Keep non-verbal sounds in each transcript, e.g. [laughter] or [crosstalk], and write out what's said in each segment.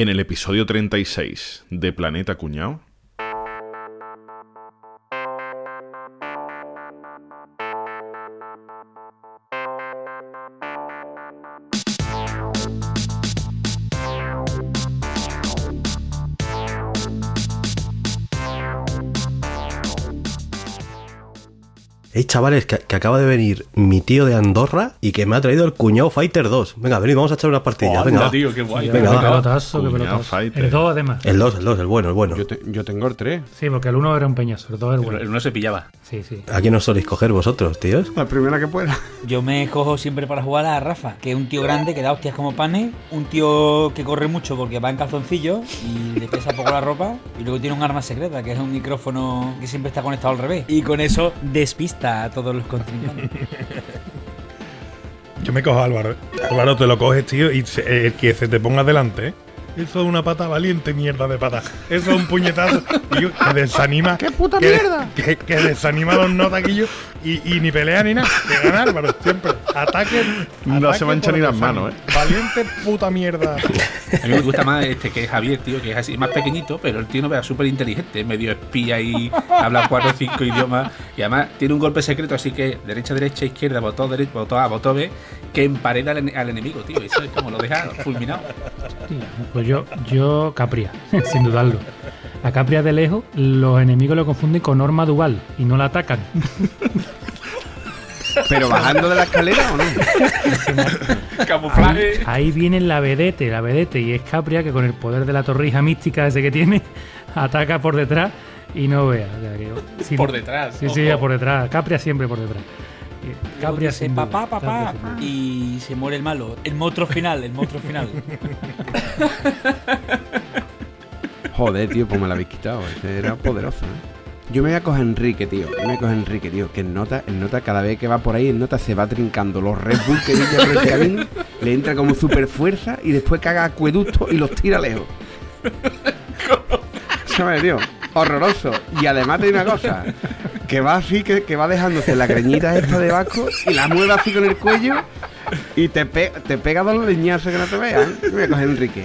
En el episodio 36 de Planeta Cuñado. Hey, chavales, que, que acaba de venir mi tío de Andorra y que me ha traído el cuñado Fighter 2. Venga, venid, vamos a echar unas partidas. Venga, va. tío, qué guay. Venga, qué va. pelotazo, qué Cuñado pelotazo. fighter. El 2 además. El 2, el 2, el bueno, el bueno. Yo, te- yo tengo el 3. Sí, porque el 1 era un peñazo, el 2 era el El bueno. uno se pillaba. Sí, sí. ¿A quién os soléis coger vosotros, tíos? La primera que pueda. Yo me cojo siempre para jugar a Rafa, que es un tío grande que da hostias como panes, un tío que corre mucho porque va en calzoncillo y le pesa poco la ropa, y luego tiene un arma secreta, que es un micrófono que siempre está conectado al revés. Y con eso despista a todos los contrincantes. [laughs] Yo me cojo a Álvaro. Álvaro, te lo coges, tío, y se- el que se te ponga delante, ¿eh? Eso es una pata valiente, mierda de pata. Eso es un puñetazo, tío, que desanima. ¡Qué puta que- mierda! Que, que desanima a los notaquillos y, y ni pelea ni nada. Que gana Álvaro, siempre. Ataque. No ataque se manchan ni las manos, ¿eh? Valiente puta mierda. A mí me gusta más este que es Javier, tío, que es así más pequeñito, pero el tío no vea súper inteligente, medio espía y habla cuatro o cinco idiomas. Y además tiene un golpe secreto, así que derecha, derecha, izquierda, botón derecho, botón A, botón B, que empareda al, ene- al enemigo, tío. Eso es como lo deja fulminado. Hostia, Pues yo, yo Capria, [laughs] sin dudarlo. A Capria de lejos, los enemigos lo confunden con Norma Duval y no la atacan. [laughs] ¿Pero bajando de la escalera o no? [laughs] Camuflaje. Ahí viene la vedete, la vedete, y es Capria que con el poder de la torrija mística ese que tiene, ataca por detrás y no vea. O sea, que- sin- Por detrás, Sí, sí, ojo. por detrás. Capria siempre por detrás. Eh, Capria dice, papá, papá, y se muere el malo. El monstruo final, el monstruo final. [laughs] Joder, tío, pues me la habéis quitado. Ese era poderoso, ¿eh? Yo me voy a coger a Enrique, tío. Yo me voy a coger a Enrique, tío. Que en nota, en nota, cada vez que va por ahí, en nota se va trincando los Red Bull que por el camino. Le entra como super fuerza y después caga acueducto y los tira lejos. [laughs] ¿Sabes, tío? Horroroso. Y además tiene una cosa. Que va así, que, que va dejándose la greñita esta de Vasco y la mueve así con el cuello y te, pe- te pega dos leñazos que no te vean. Me voy a coger a Enrique.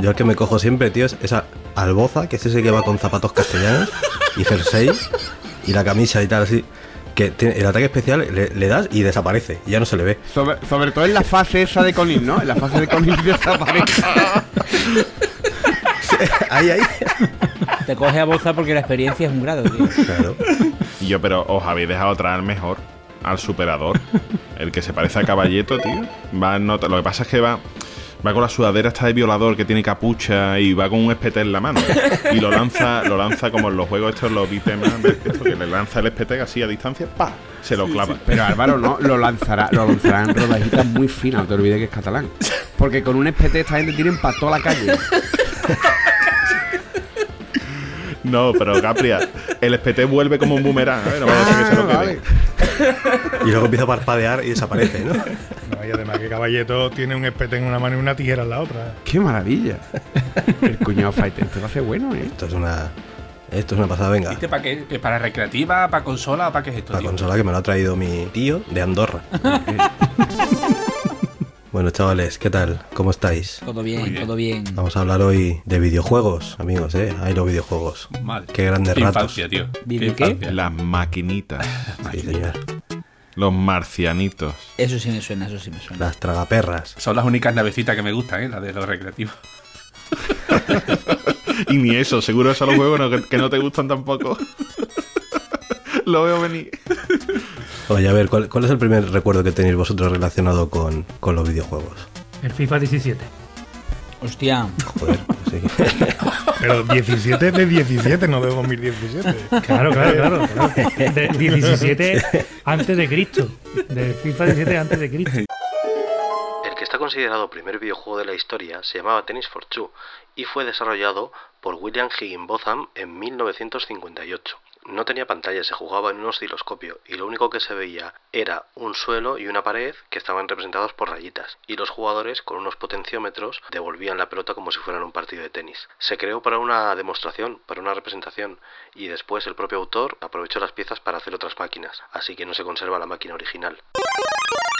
Yo el que me cojo siempre, tío, es esa alboza, que es ese que va con zapatos castellanos y jersey y la camisa y tal así. Que tiene el ataque especial le, le das y desaparece, y ya no se le ve. Sobre, sobre todo en la fase esa de Colin, ¿no? En la fase de Colin [laughs] desaparece. [laughs] ahí, ahí. Te coge a boza porque la experiencia es un grado, tío. Claro. Y yo, pero os habéis dejado traer mejor al superador. El que se parece a Caballeto, tío. Va en nota. Lo que pasa es que va. Va con la sudadera esta de violador que tiene capucha y va con un espete en la mano. Y lo lanza, lo lanza como en los juegos estos, los esto que le lanza el espete así a distancia, ¡pa! Se lo clava. Pero Álvaro no, lo lanzará, lo lanzará en rodajitas muy finas, no te olvides que es catalán. Porque con un espete esta gente tienen para toda la calle. No, pero Capria, el espete vuelve como un boomerang, ¿eh? No vaya a ser que se lo Ah, quede. vale. Y luego empieza a parpadear y desaparece, ¿no? No, y además que Caballeto tiene un espete en una mano y una tijera en la otra. ¡Qué maravilla! El cuñado fighter, esto va a ser bueno, ¿eh? Esto es una. Esto es una pasada, venga. ¿Viste para ¿Para recreativa? ¿Para consola? ¿Para qué es esto, tío? consola que me lo ha traído mi tío de Andorra. [laughs] bueno, chavales, ¿qué tal? ¿Cómo estáis? Todo bien, bien. todo bien. Vamos a hablar hoy de videojuegos, amigos, ¿eh? Ahí los videojuegos. Madre. Qué grandes Qué ratos. infancia, tío. ¿Video Qué qué? Las maquinitas. [laughs] Sí, señor. Los marcianitos. Eso sí me suena, eso sí me suena. Las tragaperras. Son las únicas navecitas que me gustan, ¿eh? Las de los recreativos. [laughs] Y ni eso, seguro esos los juegos no- que, que no te gustan tampoco. Lo veo venir. Oye, a ver, ¿cuál, cuál es el primer recuerdo que tenéis vosotros relacionado con, con los videojuegos? El FIFA 17. Hostia, Joder, sí. [laughs] Pero 17 de 17, no de 2017. Claro, claro, claro. claro. [laughs] De 17 antes de Cristo. De FIFA 17 antes de Cristo. Está considerado primer videojuego de la historia se llamaba Tennis for Two y fue desarrollado por William Higginbotham en 1958. No tenía pantalla, se jugaba en un osciloscopio y lo único que se veía era un suelo y una pared que estaban representados por rayitas y los jugadores con unos potenciómetros devolvían la pelota como si fueran un partido de tenis. Se creó para una demostración, para una representación y después el propio autor aprovechó las piezas para hacer otras máquinas, así que no se conserva la máquina original.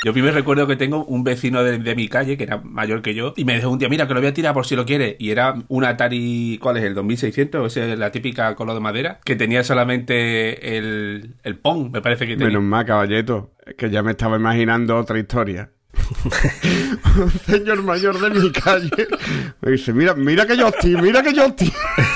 Yo primero recuerdo que tengo un vecino de, de mi calle que era mayor que yo y me dijo un día, mira, que lo voy a tirar por si lo quiere. Y era un Atari, ¿cuál es? ¿El 2600? O sea, la típica color de madera, que tenía solamente el, el Pong, me parece que tenía. Menos mal, caballeto, que ya me estaba imaginando otra historia. [laughs] Un señor mayor de mi calle me dice, mira, mira que yo estoy, mira que yo estoy. [laughs]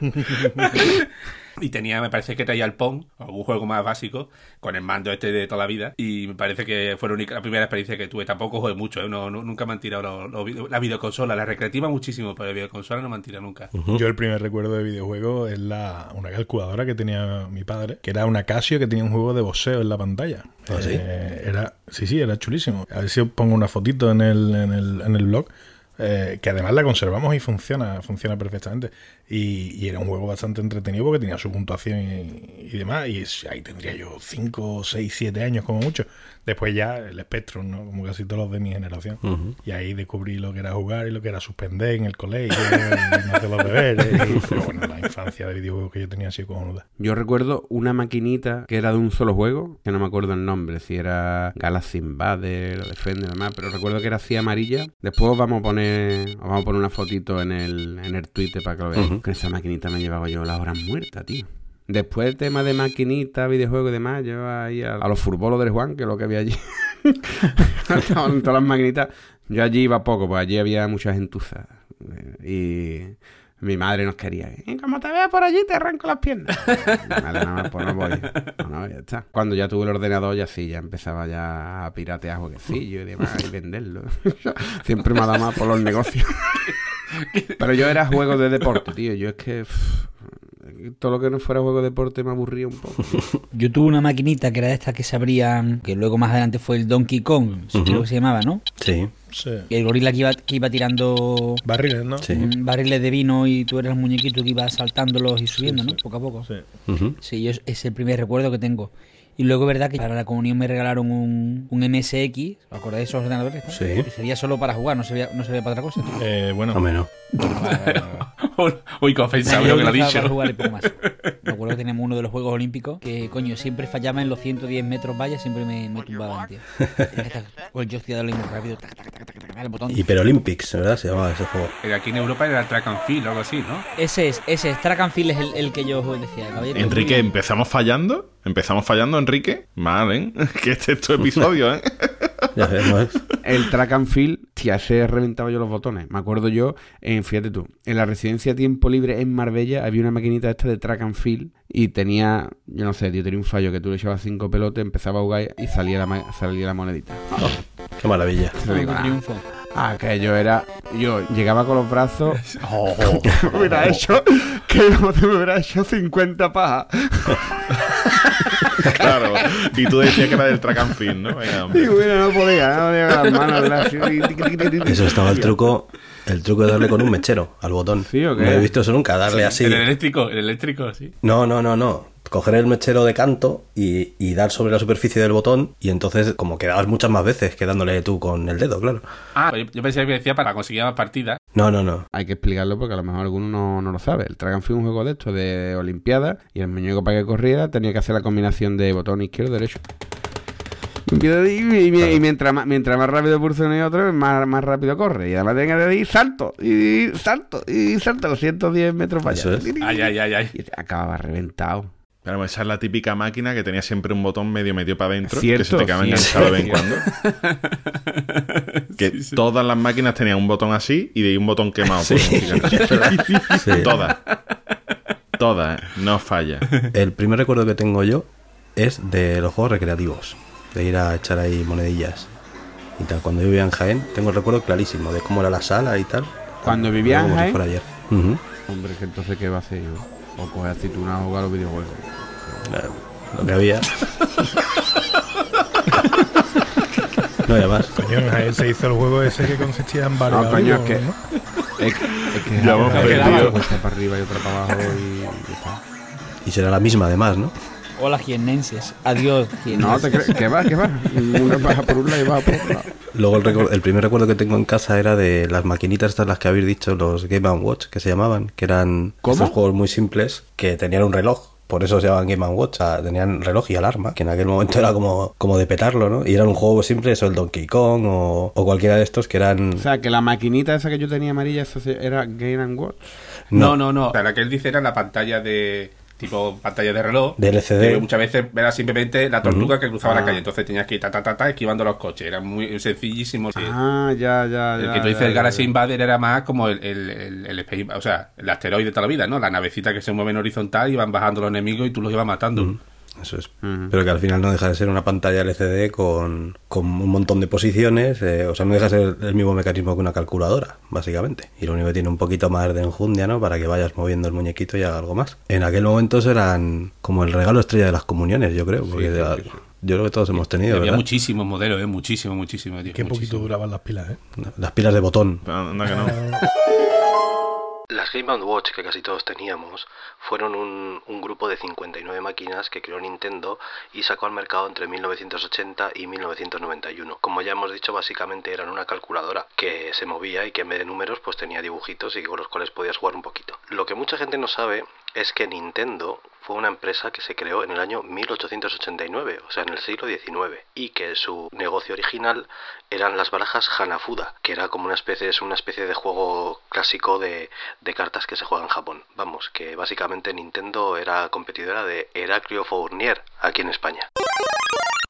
[laughs] Y tenía, me parece que traía el Pong, algún juego más básico, con el mando este de toda la vida. Y me parece que fue la, única, la primera experiencia que tuve. Tampoco jugué mucho, ¿eh? no, no- nunca me han tirado los- los video- la videoconsola. La recreativa muchísimo, pero la videoconsola no me han tirado nunca. Yo el primer recuerdo de videojuego es la, una calculadora que tenía mi padre, que era una Casio que tenía un juego de boxeo en la pantalla. ¿Ah, sí? Eh, era, sí, sí, era chulísimo. A ver si os pongo una fotito en el, en el, en el blog. Eh, que además la conservamos y funciona, funciona perfectamente. Y, y era un juego bastante entretenido porque tenía su puntuación y, y demás. Y es- ahí tendría yo 5, 6, 7 años como mucho. Después ya el Spectrum, ¿no? Como casi todos los de mi generación. Y ahí descubrí lo que era jugar y lo que era suspender en el colegio [laughs] y no hacer los deberes. Y, pero bueno, la infancia de videojuegos que yo tenía así cojonuda. Yo recuerdo una maquinita que era de un solo juego, que no me acuerdo el nombre, si era Galaxy Invader Defender, demás, pero recuerdo que era así amarilla. Después os vamos a poner, os vamos a poner una fotito en el, en el Twitter para que lo veáis. Con esa maquinita me llevaba yo las horas muertas, tío. Después el tema de maquinita, videojuegos y demás, yo ahí a, a los furbolos del Juan, que es lo que había allí. [laughs] Estaban todas las maquinitas. Yo allí iba poco, pues allí había mucha gentuza. Eh, Y mi madre nos quería. Y como te vea por allí, te arranco las piernas. Vale, nada más, pues no voy. No, no, ya está. Cuando ya tuve el ordenador, ya sí, ya empezaba ya a piratear jueguecillos y demás y venderlo. [laughs] Siempre me ha dado más por los negocios. [laughs] Pero yo era juego de deporte, tío. Yo es que. pff, todo lo que no fuera juego de deporte me aburría un poco. [laughs] Yo tuve una maquinita que era de estas que se abrían, que luego más adelante fue el Donkey Kong, que se llamaba, ¿no? Sí, Sí. Y el gorila que iba, que iba tirando Barriles, ¿no? sí. mm, barriles de vino y tú eras el muñequito que iba saltándolos y subiendo, ¿no? Poco a poco. Sí. Ujú. Sí, yo es el primer recuerdo que tengo. Y luego verdad que para la comunión me regalaron un, un MSX, ¿os acordáis de esos ordenadores? no? Sí. Que sería solo para jugar, no servía, no servía para otra cosa. Eh, bueno, No menos. [laughs] Uy, qué ofensivo lo que lo ha dicho. para jugar y poco más. [laughs] Me acuerdo que teníamos uno de los Juegos Olímpicos que, coño, siempre fallaba en los 110 metros vaya, siempre me, me tumbaban, tío. [laughs] Con el joystick darle muy rápido, tac, tac, tac, tac, el botón. ¿verdad? Se llamaba ese juego. Pero aquí en Europa era track and field o algo así, ¿no? Ese es, ese es. Track and Field es el, el que yo decía, caballero. Enrique, empezamos fallando. Empezamos fallando, Enrique. Mal, ¿eh? [laughs] Que este es tu episodio, ¿eh? [laughs] Ya ves, ¿no es? El track and field, tía, ese reventaba yo los botones. Me acuerdo yo, en, fíjate tú, en la residencia Tiempo Libre en Marbella había una maquinita esta de track and field y tenía, yo no sé, tío, tenía un fallo que tú le echabas cinco pelotes, empezaba a jugar y salía la, ma- salía la monedita. Qué maravilla. Digo, Un ah, triunfo. Aquello era. Yo llegaba con los brazos. [laughs] que me hubiera hecho. Que te me hubiera hecho 50 pajas. [laughs] Claro. Y tú decías que era del track and field, ¿no? Venga, Y bueno, no podía, no podía con las manos. Eso estaba el truco, el truco de darle con un mechero al botón. ¿Sí o qué? No he visto eso nunca, darle así. El eléctrico, el eléctrico, sí. No, no, no, no. Coger el mechero de canto y, y dar sobre la superficie del botón y entonces como que dabas muchas más veces que dándole tú con el dedo, claro. Ah, yo, yo pensé que decía para conseguir más partidas. No, no, no. Hay que explicarlo porque a lo mejor alguno no, no lo sabe. El Field es un juego de esto de Olimpiada y el muñeco para que corriera tenía que hacer la combinación de botón izquierdo derecho. Y, y- y- y mientras, más, mientras más rápido pulsone otro, más, más rápido corre. Y además tenía que decir salto, y salto, y salto, los 110 metros para Eso allá. es. Ay, ay, ay, ay. Y acababa reventado. Claro, esa es la típica máquina que tenía siempre un botón medio medio para adentro. que Cierto, se te quedaba enganchado de vez en cuando. [laughs] que todas las máquinas tenían un botón así y de ahí un botón quemado. por. Sí. [laughs] Todas. Todas, ¿eh? no falla. El primer recuerdo que tengo yo es de los juegos recreativos, de ir a echar ahí monedillas y tal. Cuando yo vivía en Jaén, tengo el recuerdo clarísimo de cómo era la sala y tal. Cuando vivía en si Jaén? fuera ayer. Ujú. Hombre, que entonces, ¿qué va a hacer yo? O coger aceituna o jugar a los videojuegos. Eh, Lo que había. no había más. Coño, se hizo el juego ese que consistía en varios No, coño, es que- ¿no? Es, es que Ya hemos es que perdido. una cuesta para arriba y otra para abajo y. Y será la misma además, ¿no? Hola, jiennenses. Adiós, [laughs] No, te crees que va, que va. Una baja por un lado y baja por otro lado. Luego el, el primer recuerdo que tengo en casa era de las maquinitas estas las que habéis dicho, los Game Watch, que se llamaban, que eran ¿Cómo? estos juegos muy simples que tenían un reloj. Por eso se llamaban Game Watch, o sea, tenían reloj y alarma, que en aquel momento era como, como de petarlo, ¿no? Y era un juego simple, eso, el Donkey Kong o, o cualquiera de estos que eran... O sea, que la maquinita esa que yo tenía amarilla, era Game and Watch. No, no, no. O sea, la que él dice era la pantalla de. Tipo pantalla de reloj. De LCD. Que muchas veces era simplemente la tortuga que cruzaba Ah. la calle. Entonces tenías que ir ta, ta, ta, ta, esquivando los coches. Era muy sencillísimo. sí. Ah, ya, ya, El que tú dices, ya, el Galaxy ya. Invader era más como el, el, el, el space- o sea, el asteroide de toda la vida, ¿no? La navecita que se mueve en horizontal y van bajando los enemigos y tú los ibas matando. Eso es. Pero que al final no deja de ser una pantalla LCD con, con un montón de posiciones. eh, o sea, no deja de ser el mismo mecanismo que una calculadora, básicamente. Y lo único que tiene un poquito más de enjundia, ¿no? Para que vayas moviendo el muñequito y haga algo más. En aquel momento eran como el regalo estrella de las comuniones, yo creo. Porque sí, de- sí, sí. yo creo que todos hemos tenido, Había ¿verdad? muchísimos modelos, ¿eh? Muchísimos, muchísimos. tío, Qué poquito duraban las pilas, ¿eh? Las pilas de botón. Anda que no. [laughs] Las Game Watch que casi todos teníamos fueron un, grupo de 59 máquinas que creó Nintendo y sacó al mercado entre 1980 y 1991. Como ya hemos dicho, básicamente eran una calculadora que se movía y que en vez de números pues tenía dibujitos y con los cuales podías jugar un poquito. Lo que mucha gente no sabe es que Nintendo fue una empresa que se creó en el año 1889, o sea, en el siglo XIX, y que su negocio original eran las barajas Hanafuda, que era como una especie, es una especie de juego clásico de, de cartas que se juega en Japón. Vamos, que básicamente Nintendo era competidora de Heraclio Fournier aquí en España.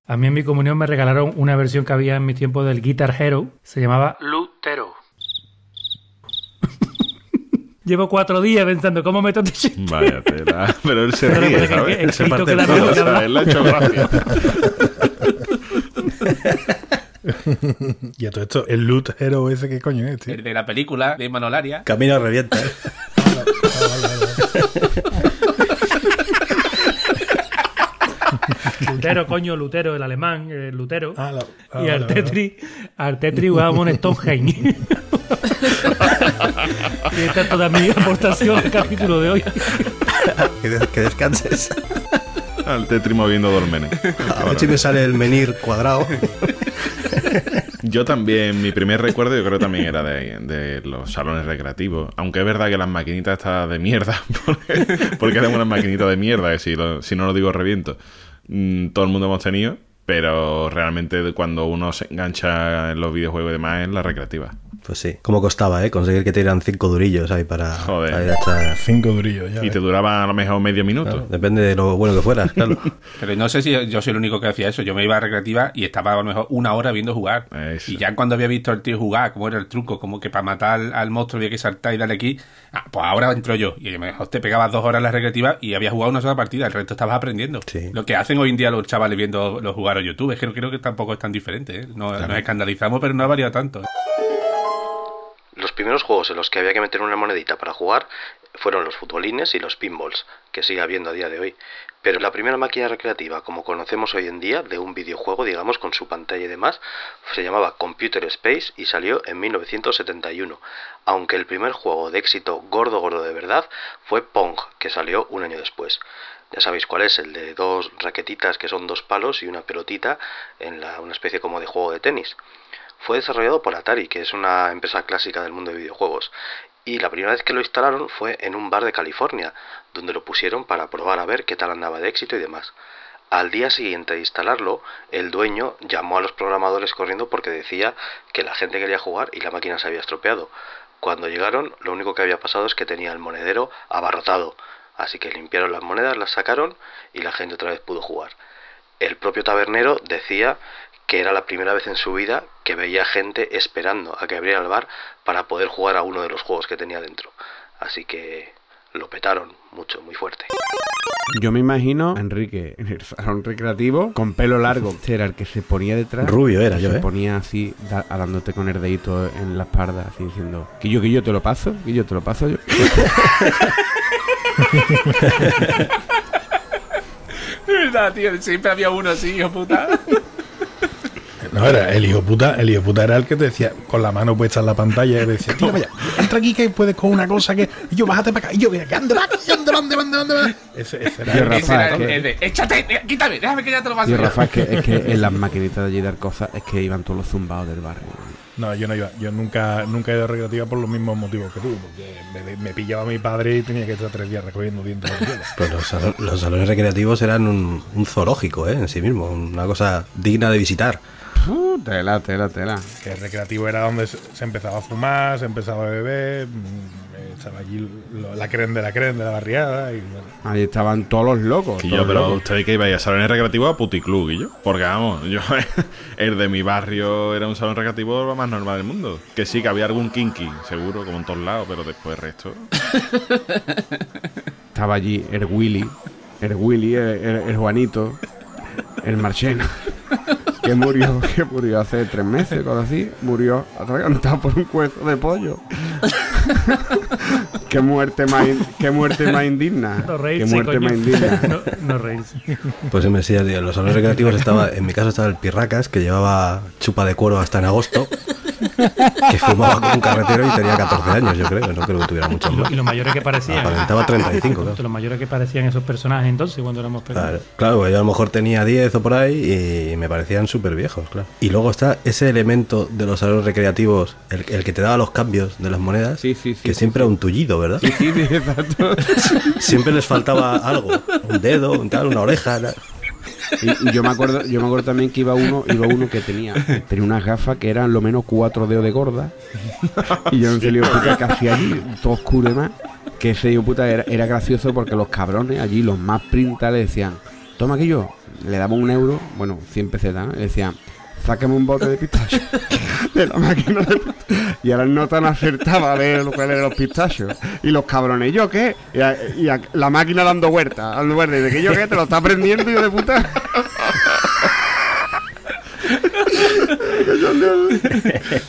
A mí en mi comunión me regalaron una versión que había en mi tiempo del Guitar Hero. Se llamaba Lutero. [laughs] Llevo cuatro días pensando cómo meto este chiste. Vaya tela. Pero él se ríe, porque ¿sabes? el- el Se parte queda el todo, mejor que o sea, hablar. él le ha hecho gracia. [laughs] [laughs] [laughs] Y a todo esto, el Loot Hero ese, ¿qué coño es, tío? El de la película de Manolaria. Camino revienta, ¿eh? [laughs] Lutero, coño, Lutero, el alemán, el Lutero. Ah, la- ah, y al. Tetri, al Tetri jugábamos en Stonehenge. y esta es toda mi aportación al capítulo de hoy. que, des- que descanses. Al Tetri moviendo dolmenes. [laughs] A ver si me sale el menir cuadrado. [laughs] Yo también, mi primer recuerdo yo creo también era de, de los salones recreativos. Aunque es verdad que las maquinitas están de mierda, [laughs] porque, porque eran unas maquinitas de mierda, que si, lo- si no lo digo reviento. Mm, todo el mundo hemos tenido, pero realmente cuando uno se engancha en los videojuegos y demás es la recreativa. Pues sí. ¿Cómo costaba, eh? Conseguir que te dieran cinco durillos ahí para, Joder. para ir a echar- Cinco durillos, ya. Y ves. te duraba a lo mejor medio minuto. Claro, depende de lo bueno que fueras, claro. [laughs] Pero no sé si yo soy el único que hacía eso. Yo me iba a recreativa y estaba a lo mejor una hora viendo jugar. Eso. Y ya cuando había visto al tío jugar, cómo era el truco, como que para matar al, al monstruo había que saltar y darle aquí, ah, pues ahora entro yo. Y a lo mejor te pegabas dos horas en la recreativa y habías jugado una sola partida, el resto estabas aprendiendo. Sí. Lo que hacen hoy en día los chavales viendo los jugar YouTube, es que creo que tampoco es tan diferente. ¿eh? No- Nos escandalizamos, pero no ha variado tanto. Los primeros juegos en los que había que meter una monedita para jugar fueron los futbolines y los pinballs, que sigue habiendo a día de hoy. Pero la primera máquina recreativa, como conocemos hoy en día, de un videojuego, digamos, con su pantalla y demás, se llamaba Computer Space y salió en 1971. Aunque el primer juego de éxito gordo gordo de verdad fue Pong, que salió un año después. Ya sabéis cuál es, el de dos raquetitas que son dos palos y una pelotita en la, una especie como de juego de tenis. Fue desarrollado por Atari, que es una empresa clásica del mundo de videojuegos. Y la primera vez que lo instalaron fue en un bar de California, donde lo pusieron para probar a ver qué tal andaba de éxito y demás. Al día siguiente de instalarlo, el dueño llamó a los programadores corriendo porque decía que la gente quería jugar y la máquina se había estropeado. Cuando llegaron, lo único que había pasado es que tenía el monedero abarrotado. Así que limpiaron las monedas, las sacaron y la gente otra vez pudo jugar. El propio tabernero decía que era la primera vez en su vida que veía gente esperando a que abriera el bar para poder jugar a uno de los juegos que tenía dentro. Así que lo petaron mucho, muy fuerte. Yo me imagino a Enrique en el salón recreativo con pelo largo. Este era el que se ponía detrás. Rubio era yo, se ¿eh? ponía así, da- dándote con el dedito en la espalda, así diciendo: Que yo, que yo te lo paso, que yo te lo paso yo. [laughs] [laughs] De verdad, tío, siempre había uno así, hijo puta. No, era el hijo puta, el hijo puta era el que te decía con la mano puesta en la pantalla y te decía, tira para allá, entra aquí que puedes con una cosa que. Y yo, bájate para acá. Y yo, mira, que anda, anda, anda, anda. Ese, ese era el- Rafa, Ese era el- que- el de, échate, quítame, déjame que ya te lo paso. Y yo". Rafa, es que, es que [laughs] en las maquinitas de allí de Arcoza es que iban todos los zumbados del barrio. No, yo no iba. Yo nunca, nunca he ido a recreativa por los mismos motivos que tú, porque me, me pillaba mi padre y tenía que estar tres días recogiendo dientes cielo. Pues los, salo- los salones recreativos eran un, un zoológico, ¿eh? En sí mismo, una cosa digna de visitar. Uh, tela, tela, tela. Que el recreativo era donde se empezaba a fumar, se empezaba a beber, mm, estaba allí lo- la creen de la creen de la barriada y bueno. Ahí estaban todos los locos. Y todos yo, pero locos. ustedes que ibais a salones recreativos a puticlub, y yo. Porque vamos, yo, [laughs] el de mi barrio era un salón recreativo lo más normal del mundo. Que sí, que había algún kinky, seguro, como en todos lados, pero después el resto. [laughs] Estaba allí el Willy, el Willy, el, el- el Juanito, el Marcheno, [laughs] que murió, [laughs] que murió hace tres meses, cosas así, murió atragantado por un cuerpo de pollo. [laughs] qué muerte más, in- qué muerte más indigna. No qué reírse, muerte coño. más indigna. [laughs] No, no reírse. Pues sí, me decía, tío, en los salones recreativos estaba, en mi caso estaba el Pirracas, que llevaba chupa de cuero hasta en agosto, [laughs] que fumaba con un carretero y tenía 14 años, yo creo, no creo que tuviera muchos más. y lo mayores que parecían. Aparentaba 35, claro. Los mayores que parecían esos personajes entonces cuando éramos pequeños. Claro, yo a lo mejor tenía 10 o por ahí y me parecían súper viejos, claro. Y luego está ese elemento de los salones recreativos, el, el que te daba los cambios de las monedas, Sí, sí, sí, que sí, siempre era un tullido, ¿verdad? Sí, sí, exacto. [laughs] Siempre les faltaba algo, un dedo, un tal, una oreja. la- Y, yo me acuerdo, yo me acuerdo también que iba uno, iba uno que tenía, tenía unas gafas que eran lo menos cuatro dedos de gorda. Y yo no sé, digo, puta, que hacía allí, todo oscuro y más. Que ese hijo puta era, gracioso porque los cabrones allí, los más printas, le decían, toma aquello, le damos un euro, bueno, 100 pesetas, ¿no? Le decían, sácame un bote de pistacho [laughs] de la máquina de pistacho. Y ahora no tan acertaba a ver cuál eran los pistachos. Y los cabrones, ¿yo qué? Y, a- y a- la máquina dando vueltas, dando vueltas. Y de que yo qué, te lo está aprendiendo, hijo de puta. [laughs]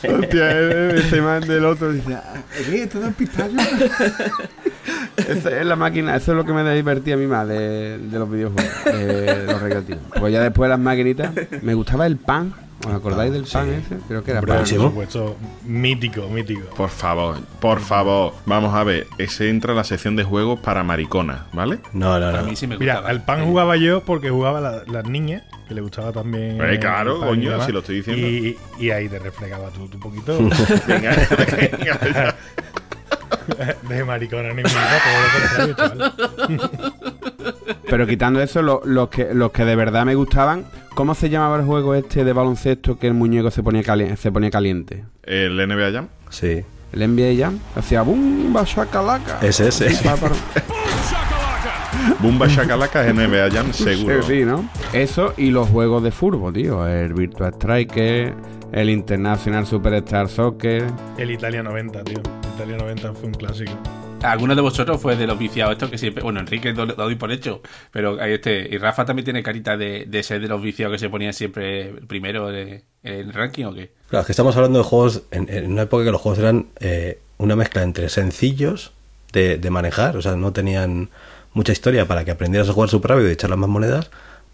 Hostia, eh, ese man del otro dice, "Ah, ¿qué? ¿Esto es pistacho? Esa es la máquina, eso es lo que me divertía a mí más de, de los videojuegos, de los recreativos. Porque ya después de las maquinitas, me gustaba el pan. ¿Os acordáis del pan ese? Creo que era Hombre, pan. por supuesto, mítico, mítico. Por favor, por favor. Vamos a ver, ese entra en la sección de juegos para mariconas, ¿vale? No, no, A mí sí me Mira, al pan jugaba yo porque jugaba la- las niñas, que le gustaba también. Eh, claro, coño, si lo estoy diciendo. Y, y ahí te refregaba tú tu poquito. [laughs] Venga, venga, [laughs] de maricona ni nada, todo lo contrario, chaval. [laughs] Pero quitando eso, lo- los, que, los que de verdad me gustaban, ¿cómo se llamaba el juego este de baloncesto que el muñeco se ponía, cali- se ponía caliente? El NBA Jam. Sí, El NBA Jam hacía boom, bachacalaca. ese, ese. [laughs] Bumba Shakalaka es NBA Jam, seguro. Sí, sí, ¿no? Eso y los juegos de fútbol, tío. El Virtua Striker, el International Superstar Soccer. El Italia 90, tío. El Italia 90 fue un clásico. Alguno de vosotros fue de los viciados estos que siempre. Bueno, Enrique lo, lo doy por hecho. Pero hay este. Y Rafa también tiene carita de, de ser de los viciados que se ponían siempre primero en el ranking o qué. Claro, es que estamos hablando de juegos en, en una época que los juegos eran eh, una mezcla entre sencillos de, de manejar, o sea, no tenían mucha historia para que aprendieras a jugar súper rápido y echar las más monedas,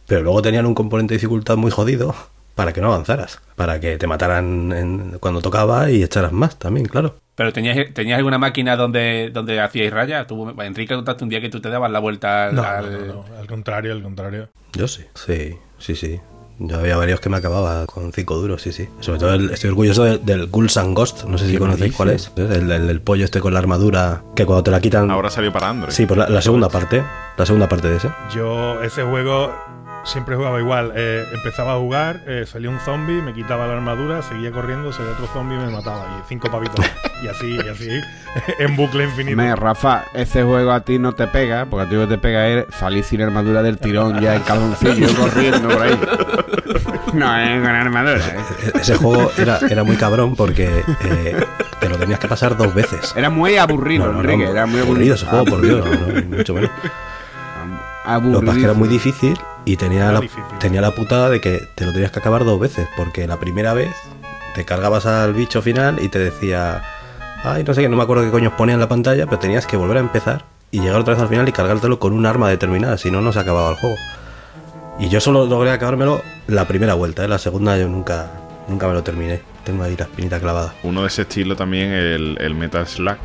pero luego tenían un componente de dificultad muy jodido para que no avanzaras, para que te mataran en- cuando tocaba y echaras más también, claro. Pero ¿tenías, ¿tenías alguna máquina donde, donde hacíais rayas? Tú, Enrique, contaste un día que tú te dabas la vuelta al. No, no, al- no, no, al contrario, al contrario. Yo sí. Sí, sí, sí. Yo había varios que me acababa con cinco duros, sí, sí. Sobre todo el- estoy orgulloso del, del Ghouls and Ghost, no sé si ¿Qué conocéis cuál es. el- el pollo este con la armadura, que cuando te la quitan... Ahora salió para Android. Sí, pues la, la segunda parte, la segunda parte de ese. Yo ese juego siempre jugaba igual. Eh, empezaba a jugar, eh, salía un zombie, me quitaba la armadura, seguía corriendo, salía otro zombie y me mataba. Y cinco pavitos. [laughs] y así, y así, [laughs] en bucle infinito. Me, Rafa, ese juego a ti no te pega, porque a ti lo que te pega es salir sin armadura del tirón ya en calzoncillo [laughs] corriendo por ahí. No, es con armadura. ¿eh? E- Ese juego era, era muy cabrón porque eh, te lo tenías que pasar dos veces. Era muy aburrido, No, no, era muy aburrido aburrido. ese juego, por Dios, no, no, mucho menos. Lo Aburrido. que pasa es que era muy difícil y tenía la, difícil. tenía la putada de que te lo tenías que acabar dos veces, porque la primera vez te cargabas al bicho final y te decía, ay, no sé qué, no me acuerdo qué coño ponía en la pantalla, pero tenías que volver a empezar y llegar otra vez al final y cargártelo con un arma determinada, si no, no se acababa el juego. Y yo solo logré acabármelo la primera vuelta, ¿eh? la segunda yo nunca, Nunca me lo terminé. Tengo ahí la espinita clavada. Uno de ese estilo también, el, el Metal Slug.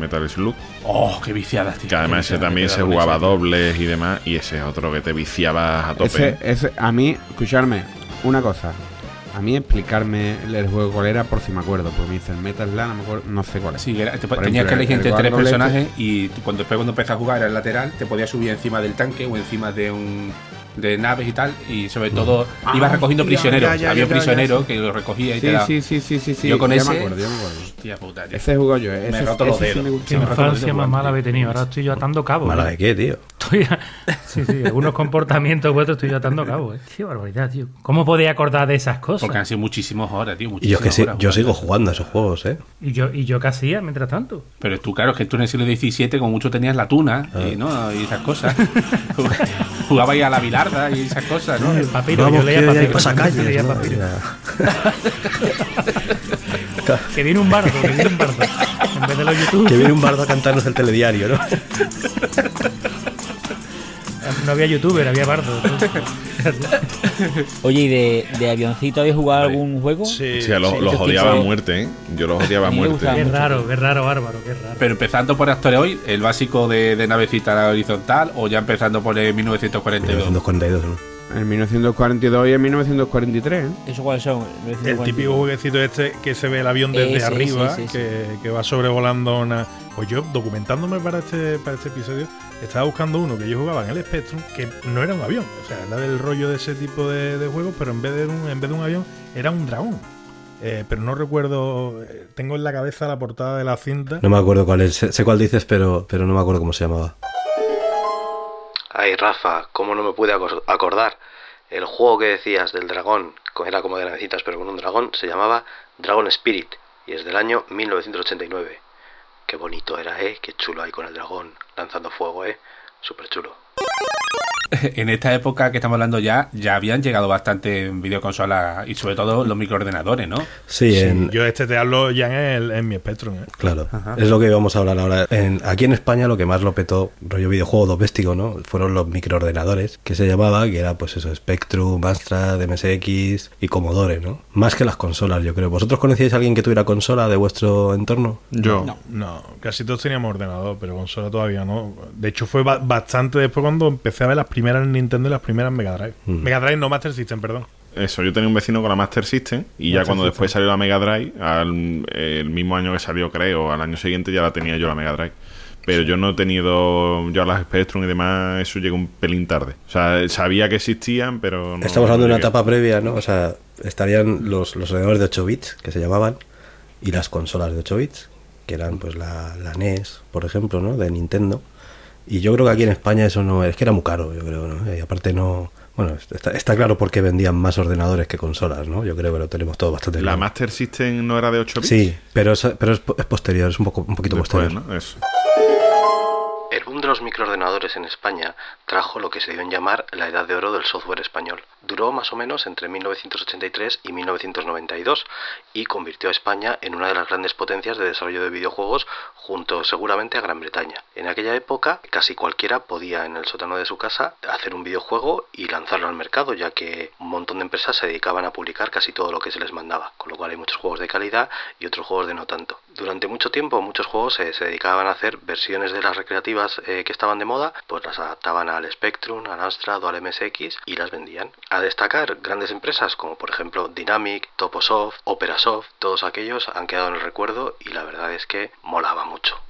Metal Slug. Oh, qué viciadas, tío. Que además ese también se jugaba ese. dobles y demás. Y ese es otro que te viciabas a tope. Ese, ese, a mí, escucharme, una cosa. A mí explicarme el juego cuál era por si me acuerdo. Porque me dice el Metal Slug, no, me acuerdo, no sé cuál es. Sí, era- te- tenías ejemplo, que elegir el entre tres Guardolete- personajes y tú cuando, después cuando empezas a jugar era el lateral, te podías subir encima del tanque o encima de un de naves y tal y sobre todo ibas Ah, recogiendo hostia, prisioneros. ya, ya, Había un ya, ya, prisionero sí. que lo recogía y te Sí, daba. sí, sí, sí, sí, sí. Yo con ya ese- me acuerdo, ya me acuerdo. Hostia puta, tío. Ese jugado yo, ese, Me he roto los dedos. Sí, me infancia más mala habéis tenido. Ahora estoy yo atando cabos. ¿Mala ¿eh? de qué, tío? Estoy a- [laughs] Sí, sí, algunos comportamientos vuestros estoy yo atando cabos. ¿eh? Qué barbaridad, tío. ¿Cómo podéis acordar de esas cosas? Porque han sido muchísimas horas, tío. Y yo es que muchísimas sí, horas yo sigo jugando. a esos juegos, ¿eh? ¿Y yo, ¿Y yo qué hacía mientras tanto? Pero tú, claro, es que tú en el siglo XVII como mucho tenías la tuna Ah. y, ¿no? y esas cosas. [laughs] Jugabas ahí a la y esas cosas, ¿no? El papiro, Vamos, yo leía papiro. pasacalles, Leía ¿no? papiro. [laughs] Que viene un bardo, que viene un bardo. En vez de los YouTube. Que viene un bardo a cantarnos el telediario, ¿no? [laughs] No había youtuber, había bardo. Oye, ¿y de, de avioncito habéis jugado algún juego? Sí, O sea, los, Sí, los yo odiaba a muerte, ¿eh? Yo los odiaba a muerte. Qué mucho. raro, qué raro, bárbaro, qué raro. Pero empezando por Actores hoy, el básico de, de navecita horizontal o ya empezando por el 1942. 1942, ¿no? En 1942 y en 1943, ¿eh? ¿Eso cuáles son? El típico jueguecito este que se ve el avión desde Ese, arriba, ese, ese, que, que va sobrevolando una. Pues yo, documentándome para este, para este episodio, estaba buscando uno que yo jugaba en el Spectrum, que no era un avión. O sea, era del rollo de ese tipo de, de juegos, pero en vez de un, en vez de un avión, era un dragón. Eh, pero no recuerdo. eh, Tengo en la cabeza la portada de la cinta. No me acuerdo cuál es. Sé sé cuál dices, pero, pero no me acuerdo cómo se llamaba. Ay, Rafa, ¿cómo no me pude acor- acordar? El juego que decías del dragón, era como de navecitas, pero con un dragón, se llamaba Dragon Spirit y es del año 1989. Qué bonito era, ¿eh? Qué chulo ahí con el dragón lanzando fuego, ¿eh? Súper chulo. [laughs] En esta época que estamos hablando ya, ya habían llegado bastante en videoconsolas y sobre todo los microordenadores, ¿no? Sí, Sí, en, yo este te hablo ya en, el- en mi Spectrum. ¿eh? Claro, es lo que íbamos a hablar ahora. En- aquí en España lo que más lo petó, rollo videojuego doméstico, ¿no? Fueron los microordenadores, que se llamaba, que era pues eso, Spectrum, Amstrad, MSX y Commodore, ¿no? Más que las consolas, yo creo. ¿Vosotros conocíais a alguien que tuviera consola de vuestro entorno? Yo. No, casi todos teníamos ordenador, pero consola todavía no. De hecho, fue ba- bastante después cuando empecé a ver las primeras Nintendo y las primeras Mega Drive. Mm. Mega Drive, no Master System, perdón. Eso, yo tenía un vecino con la Master System y ya cuando System. después salió la Mega Drive, al, el mismo año que salió, creo, al año siguiente ya la tenía yo la Mega Drive. Pero yo no he tenido, yo a las Spectrum y demás, eso llegó un pelín tarde. O sea, sabía que existían, pero no. Estamos hablando de una etapa previa, ¿no? O sea, estarían los, los ordenadores de 8 bits, que se llamaban, y las consolas de 8 bits, que eran pues la, la NES, por ejemplo, ¿no? De Nintendo. Y yo creo que aquí en España eso no es que era muy caro, yo creo, ¿no? Y aparte no... Bueno, está, está claro por qué vendían más ordenadores que consolas, ¿no? Yo creo que lo tenemos todo bastante La claro. Master System no era de 8 bits. Sí, pero es, pero es, es posterior, es un, poco, un poquito Después, posterior. ¿no? Eso. El boom de los microordenadores en España trajo lo que se dio en llamar la edad de oro del software español. Duró más o menos entre 1983 y 1992 y convirtió a España en una de las grandes potencias de desarrollo de videojuegos junto seguramente a Gran Bretaña. En aquella época casi cualquiera podía en el sótano de su casa hacer un videojuego y lanzarlo al mercado ya que un montón de empresas se dedicaban a publicar casi todo lo que se les mandaba, con lo cual hay muchos juegos de calidad y otros juegos de no tanto. Durante mucho tiempo muchos juegos se dedicaban a hacer versiones de las recreativas eh, que estaban de moda, pues las adaptaban al Spectrum, al Amstrad o al MSX y las vendían. A destacar grandes empresas como por ejemplo Dynamic, Toposoft, Operasoft, todos aquellos han quedado en el recuerdo y la verdad es que molaba mucho.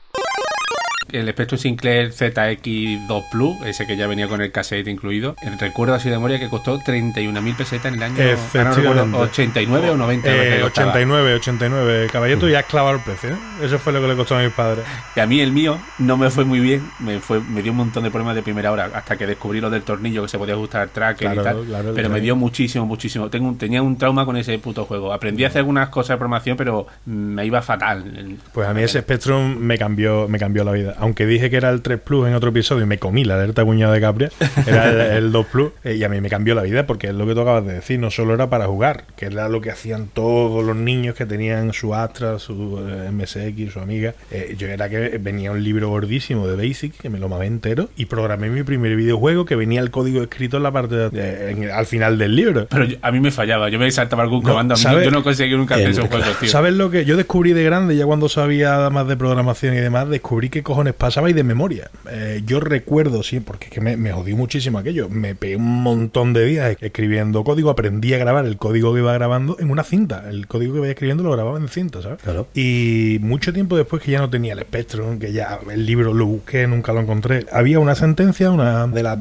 El Spectrum Sinclair ZX2 Plus, ese que ya venía con el cassette incluido, recuerdo así de memoria que costó 31.000 pesetas en el año ahora no recuerdo, Efectivamente. 89 o 90. me parece Eh, que costaba. 89, 89. Caballito ya has clavado el precio. ¿eh? Eso fue lo que le costó a mis padres. Y a mí el mío no me fue muy bien, me fue me dio un montón de problemas de primera hora hasta que descubrí lo del tornillo que se podía ajustar al tracker Claro, y tal. claro, pero me dio muchísimo, muchísimo. Tengo tenía un trauma con ese puto juego. Aprendí a hacer algunas cosas de programación, pero me iba fatal. Pues a mí ese Spectrum me cambió, me cambió cambió la vida. Aunque dije que era el 3 Plus en otro episodio y me comí la alerta cuñado de Capria, era el, el 2 Plus eh, y a mí me cambió la vida porque es lo que tú acabas de decir, no solo era para jugar, que era lo que hacían todos los niños que tenían su Astra, su eh, MSX, su amiga. Eh, yo era que venía un libro gordísimo de Basic, que me lo mamé entero, y programé mi primer videojuego que venía el código escrito en la parte de- en- al final del libro. Pero yo- a mí me fallaba, yo me saltaba algún No, comando, ¿sabes? yo no conseguí nunca hacer esos juegos, tío. ¿Sabes lo que yo descubrí de grande, ya cuando sabía más de programación y demás, descubrí qué cojones pasaba y de memoria? Eh, yo recuerdo, sí, porque es que me, me jodí muchísimo aquello. Me pegué un montón de días escribiendo código, aprendí a grabar el código que iba grabando en una cinta. El código que iba escribiendo lo grababa en cinta, ¿sabes? Claro. Y mucho tiempo después que ya no tenía el Spectrum, que ya el libro lo busqué, nunca lo encontré, había una sentencia, una de las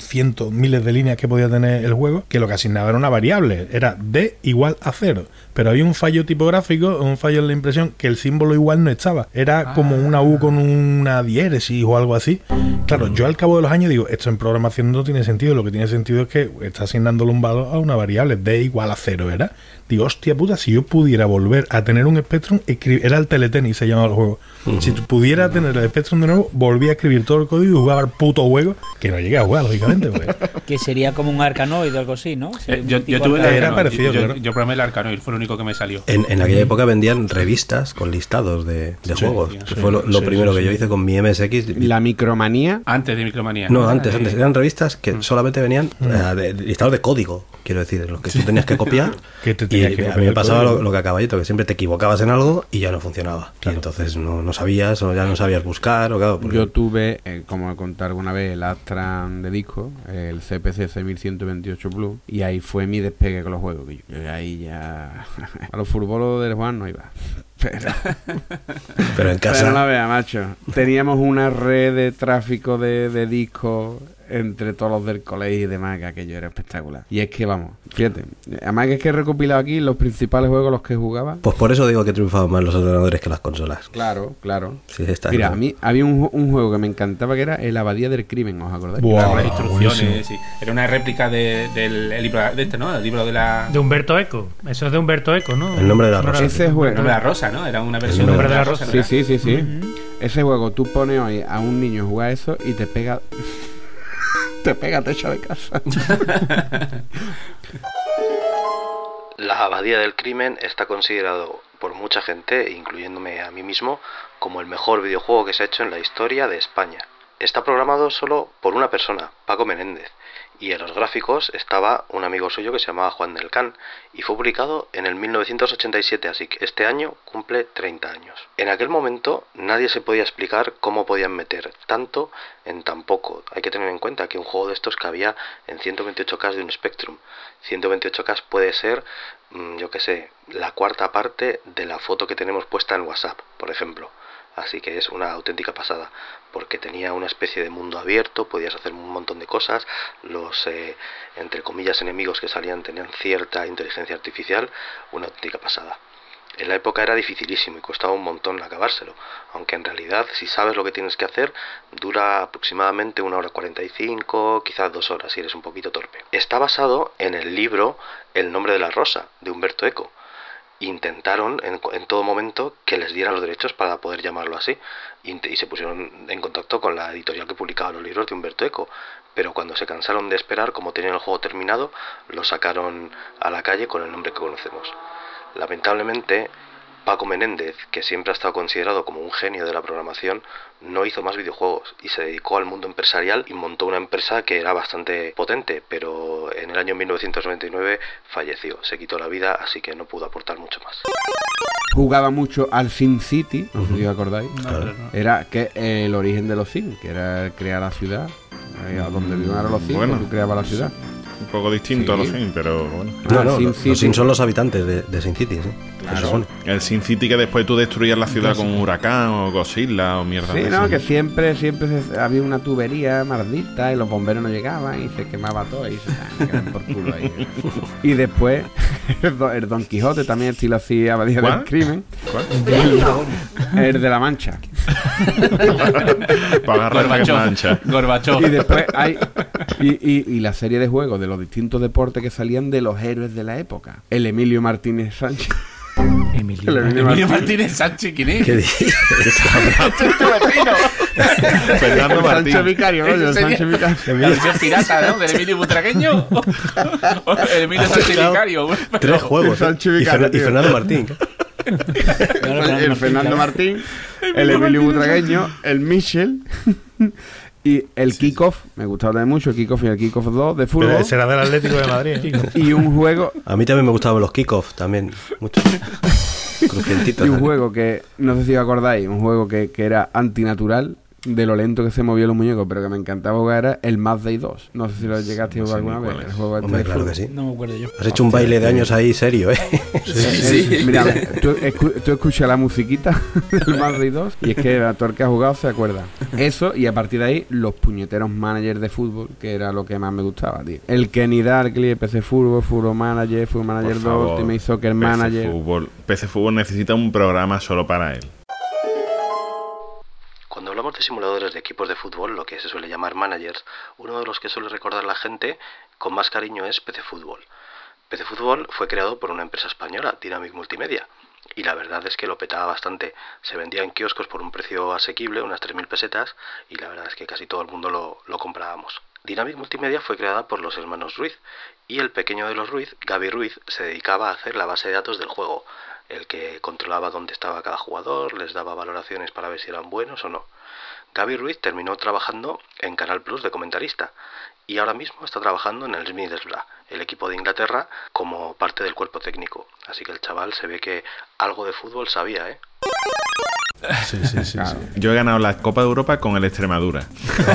cientos, miles de líneas que podía tener el juego, que lo que asignaba era una variable, era d igual a cero. Pero había un fallo tipográfico, un fallo en la impresión, que el símbolo igual no estaba. Era como una U con una diéresis o algo así. Claro, yo al cabo de los años digo, esto en programación no tiene sentido. Lo que tiene sentido es que está asignándole un valor a una variable, d igual a cero, ¿verdad? Digo, hostia puta, si yo pudiera volver a tener un Spectrum, era el Teletenis, se llamaba el juego. Si tú pudiera tener el Spectrum de nuevo, volvía a escribir todo el código y jugaba al puto juego, que no llegué a jugar, lógicamente. pues. [laughs] Que sería como un arcanoid o algo así, ¿no? Eh, Sería un yo, yo tuve el Era arcanoid. Parecido, yo, claro. yo programé el Arcanoid, fue lo único que me salió. En, en aquella época vendían revistas con listados de, de juegos. tío, que sí, fue lo, lo sí, primero sí, que yo hice con mi MSX. La micromanía. Antes de Micromanía. No, antes, antes. Eran revistas que Mm. solamente venían eh, de- de listados de código, quiero decir, en los que tú tenías que copiar. [laughs] Que te y tenías que a mí me pasaba lo, lo que a caballito, que siempre te equivocabas en algo y ya no funcionaba. Y entonces no, no sabías o ya no sabías buscar. O claro, porque- Yo tuve, eh, como contado alguna vez, el Astra de disco, el CPC 6128 Plus, y ahí fue mi despegue con los juegos. que yo- yo ahí ya. [laughs] a los fútbolos del Juan no iba. [laughs] Pero, pero en casa. pero no vea, macho. Teníamos una red de tráfico de, de discos entre todos los del colegio y demás, que aquello era espectacular. Y es que, vamos, fíjate, además que es que he recopilado aquí los principales juegos los que jugaba. Pues por eso digo que triunfaban más los ordenadores que las consolas. Claro, claro. Sí, está Mira, a mí había un, ju- un juego que me encantaba que era El Abadía del Crimen, ¿os acordáis? Buah. Con las instrucciones, sí. Era una réplica de- del el libro de este, ¿no? El libro de la. De Humberto Eco. Eso es de Humberto Eco, ¿no? El nombre de la rosa. Ese juego. el nombre de la rosa, ¿no? Era una versión nombre de la de la rosa. ¿no Sí, sí, sí, sí. Ese juego tú pones hoy a un niño a jugar eso y te pega. [laughs] te pega techo de casa. [laughs] La Abadía del Crimen está considerado por mucha gente, incluyéndome a mí mismo, como el mejor videojuego que se ha hecho en la historia de España. Está programado solo por una persona, Paco Menéndez, y en los gráficos estaba un amigo suyo que se llamaba Juan del Can, y fue publicado en el 1987, así que este año cumple 30 años. En aquel momento nadie se podía explicar cómo podían meter tanto en tan poco. Hay que tener en cuenta que un juego de estos cabía en 128K de un Spectrum. 128K puede ser, mm, yo qué sé, la cuarta parte de la foto que tenemos puesta en WhatsApp, por ejemplo. Así que es una auténtica pasada, porque tenía una especie de mundo abierto, podías hacer un montón de cosas, los, eh, entre comillas, enemigos que salían tenían cierta inteligencia artificial, una auténtica pasada. En la época era dificilísimo y costaba un montón acabárselo, aunque en realidad si sabes lo que tienes que hacer dura aproximadamente una hora 45, quizás dos horas si eres un poquito torpe. Está basado en el libro El nombre de la rosa de Humberto Eco. Intentaron en, en todo momento que les dieran los derechos para poder llamarlo así y, y se pusieron en contacto con la editorial que publicaba los libros de Humberto Eco, pero cuando se cansaron de esperar, como tenían el juego terminado, lo sacaron a la calle con el nombre que conocemos. Lamentablemente, Paco Menéndez, que siempre ha estado considerado como un genio de la programación, no hizo más videojuegos y se dedicó al mundo empresarial y montó una empresa que era bastante potente, pero en el año 1999 falleció, se quitó la vida, así que no pudo aportar mucho más. Jugaba mucho al Sin City, no sé si os acordáis. Claro. Era que el origen de los Sin, que era crear la ciudad. Ahí a donde vivían ahora los Sin, Bueno. tú creabas la ciudad. Un poco distinto Sí. a los Sin, pero bueno. No, Ah, Sin los. Sin son los habitantes de, de Sin City, sí. Claro. El Sin City que después tú destruías la ciudad con un huracán o Godzilla o mierda Sí, de no, esas. que siempre, siempre se- había una tubería maldita y los bomberos no llegaban y se quemaba todo y se por culo ahí. [laughs] y después, [laughs] el, Don- el Don Quijote también estilo así, Abadía del. Crimen. ¿Cuál? El, el de la Mancha. [laughs] Para agarrar la Gorbachov. mancha. Gorbachov. Y después hay. Y, y- y la serie de juegos de los distintos deportes que salían de los héroes de la época. El Emilio Martínez Sánchez. Emilio. El Emilio Emilio Martínez. Sánchez, ¿quién es? ¿Qué dices? Fernando Martín. Sancho Vicario, Ese sería- Sancho Vicario. Versión pirata, ¿no? Del Emilio Butragueño. O el Emilio Sánchez. Vicario. Tres juegos. ¿eh? Sancho Y. Fernando Martín. el, el Fernando Martín, el Emilio Butragueño, el Michel [laughs] y el Kickoff. Me gustaba también mucho el Kickoff y el Kickoff 2 de Pero fútbol. ese era del Atlético de Madrid. [laughs] Y un juego A mí también me gustaban los kickoffs, también. Mucho. [laughs] Y un juego que, no sé si os acordáis, un juego que, que era antinatural de lo lento que se movían los muñecos, pero que me encantaba jugar era el Mad Day 2. No sé si lo llegaste a no sé jugar alguna vez. El juego Hombre, de claro que sí. No me acuerdo yo. Has hecho un baile de años ahí serio, ¿eh? [laughs] Sí, Mira, tú, escu- tú escuchas la musiquita [laughs] del Mad Day 2 y es que el que ha jugado se acuerda. Eso y a partir de ahí los puñeteros managers de fútbol, que era lo que más me gustaba, tío. El Kenny Darkly, el PC Fútbol, Fútbol Manager, Fútbol Manager 2, favor, Ultimate Soccer PC Manager. Fútbol. PC Fútbol necesita un programa solo para él. Hablamos de simuladores de equipos de fútbol, lo que se suele llamar managers, uno de los que suele recordar la gente con más cariño es PC Fútbol. PC Fútbol fue creado por una empresa española, Dynamic Multimedia, y la verdad es que lo petaba bastante. Se vendía en kioscos por un precio asequible, unas 3.000 pesetas, y la verdad es que casi todo el mundo lo, lo comprábamos. Dynamic Multimedia fue creada por los hermanos Ruiz, y el pequeño de los Ruiz, Gaby Ruiz, se dedicaba a hacer la base de datos del juego, el que controlaba dónde estaba cada jugador, les daba valoraciones para ver si eran buenos o no. Gaby Ruiz terminó trabajando en Canal Plus de comentarista y ahora mismo está trabajando en el Middlesbrough, el equipo de Inglaterra, como parte del cuerpo técnico. Así que el chaval se ve que algo de fútbol sabía, ¿eh? Sí, sí, sí. sí. Yo he ganado la Copa de Europa con el Extremadura.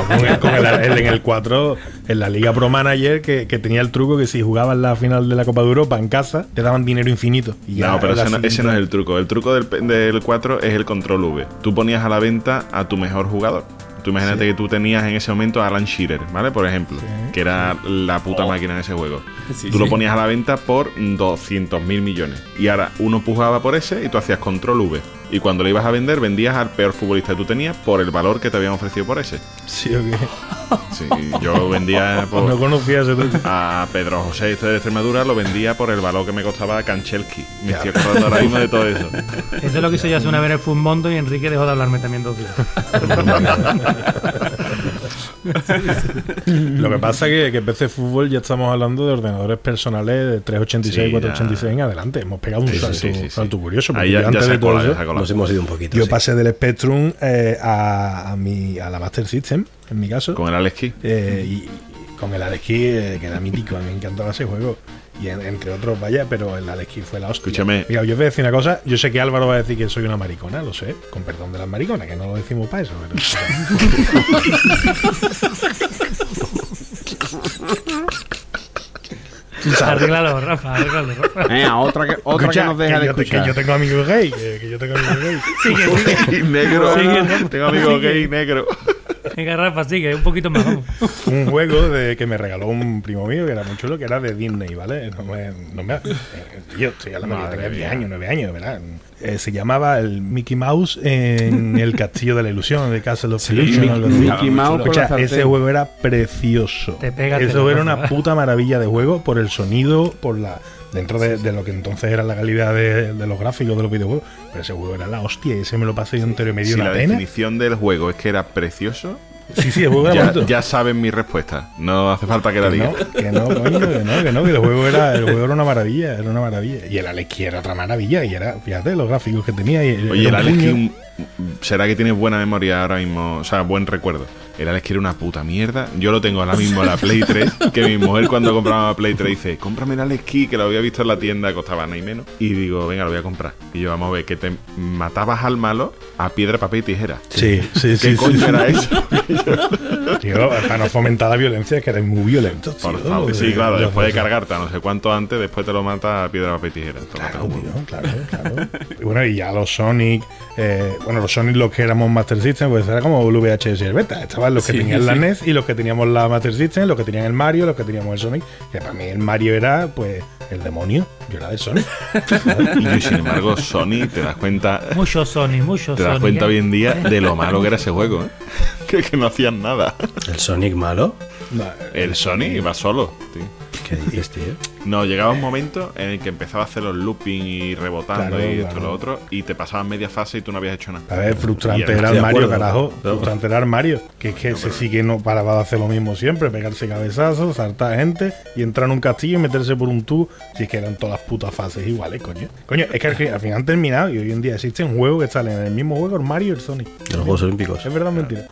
Con el- con el- el- en el 4, en la Liga Pro Manager, que, que tenía el truco que si jugabas la final de la Copa de Europa en casa, te daban dinero infinito. Y No, pero ese no, ese siguiente- no es el truco. El truco del, del 4 es el control V. Tú ponías a la venta a tu mejor jugador. Tú imagínate que tú tenías en ese momento a Alan Shearer, ¿vale? Por ejemplo, que era la puta máquina en ese juego. Sí, tú lo ponías a la venta por 200 mil millones. Y ahora uno pujaba por ese y tú hacías control V. Y cuando lo ibas a vender, vendías al peor futbolista que tú tenías por el valor que te habían ofrecido por ese. Sí, ¿o qué? Sí, yo vendía por, No conocía ese truco. a Pedro José este de Extremadura, lo vendía por el valor que me costaba Kanchelski. Me estoy acordando ahora mismo de todo eso. Eso es lo que hizo yo hace una vez en el Fumondo y Enrique dejó de hablarme también dos días. [laughs] Lo que pasa es que, que en PC Fútbol ya estamos hablando de ordenadores personales de 386, Sí, 486 en adelante. Hemos pegado un Sí, salto, sí, sí, sí. salto curioso. porque Ahí ya, ya antes de todo la, eso, ya. Nos hemos ido un poquito. yo sí. pasé del Spectrum eh, a, a, mi, a la Master System, en mi caso. Con el Alex Key. Eh, y, y con el Alex Key, eh, que era mítico, a mí me encantaba ese juego. Y en- entre otros, vaya, pero el Alex Key fue la hostia. Escúchame. Mira, yo te voy a decir una cosa. Yo sé que Álvaro va a decir que soy una maricona, lo sé, con perdón de las mariconas, que no lo decimos para eso. Pero, [laughs] Arréglalo, Rafa, arréglalo, Rafa. Venga, otra que, otra Escucha, que nos deja de yo te- que yo tengo amigos gay, que, que yo tengo amigos gay. [laughs] Sigue, sigue. [laughs] negro. Sigue, Rafa. Tengo amigos Sigue. gay negro. Venga, Rafa, sigue, un poquito más, vamos. un juego de, que me regaló un primo mío que era muy chulo, que era de Disney, ¿vale? No me, no me, eh, yo estoy hablando que Madre tenía 10 mía. años, 9 años, ¿verdad? Eh, se llamaba el Mickey Mouse en [laughs] el Castillo de la Ilusión, de Castle of Illusion. Mickey- algo así. Mickey Mouse la sartén. ese juego era precioso. Te pega, te Eso lo era una puta maravilla de juego por el sonido, por la dentro de, de lo que entonces era la calidad de, de los gráficos de los videojuegos. Pero ese juego era la hostia, y ese me lo pasé yo entero y me dio Si una la pena. definición del juego es que era precioso, Sí, sí, el juego era ya, bonito. ya saben mi respuesta. No hace falta que la diga. no, que no, coño, que no, que no, que el juego era, el juego era una maravilla, era una maravilla. Y el Alex era otra maravilla, y era, fíjate, los gráficos que tenía. Y Oye, el Alex un- ¿será que tiene buena memoria ahora mismo? O sea, buen recuerdo. El Alex era una puta mierda. Yo lo tengo ahora mismo en la Play 3. Que mi mujer, cuando compraba la Play 3, dice: Cómprame el Alex Key, que lo había visto en la tienda, costaba nada y menos. Y digo: Venga, lo voy a comprar. Y yo, vamos a ver, que te matabas al malo a piedra, papel y tijera. Sí, sí, ¿Qué sí. coño sí, era sí. eso? [laughs] Tío, para no fomentar la violencia, que eres muy violento. Por favor. Sí, de- claro, después de cargarte a no sé cuánto antes, después te lo mata a piedra, papel y tijera. Claro, tío, claro, claro. Y bueno, y ya los Sonic, eh, bueno, los Sonic los que éramos Master System, pues era como el VHS y el Beta. Estaban los que Sí, tenían la sí. NES y los que teníamos la Master System, los que tenían el Mario, los que teníamos el Sonic. Que para mí el Mario era, pues, el demonio. Yo era del Sonic. [laughs] Y yo, sin embargo, Sony, te das cuenta, Mucho Sony, mucho te das Sony, cuenta ¿eh? hoy en día de lo malo que era ese juego, ¿eh? Que, que no hacían nada. El Sonic malo. No, El Sony iba solo, tío. ¿Qué dices, tío? No, llegaba un momento en el que empezaba a hacer los looping y rebotando Claro, y esto y claro. lo otro, y te pasabas media fase y tú no habías hecho nada. A ver, frustrante era el Mario, acuerdo. carajo. No. Frustrante era el Mario. Que es que ese sí que no paraba de hacer lo mismo siempre: pegarse cabezazos, saltar gente y entrar en un castillo y meterse por un tubo. Si es que eran todas las putas fases iguales, coño. Coño, es que al fin, al final han terminado y hoy en día existen juegos que salen en el mismo juego: el Mario y el Sonic. De los Juegos Olímpicos. ¿Es verdad o mentira?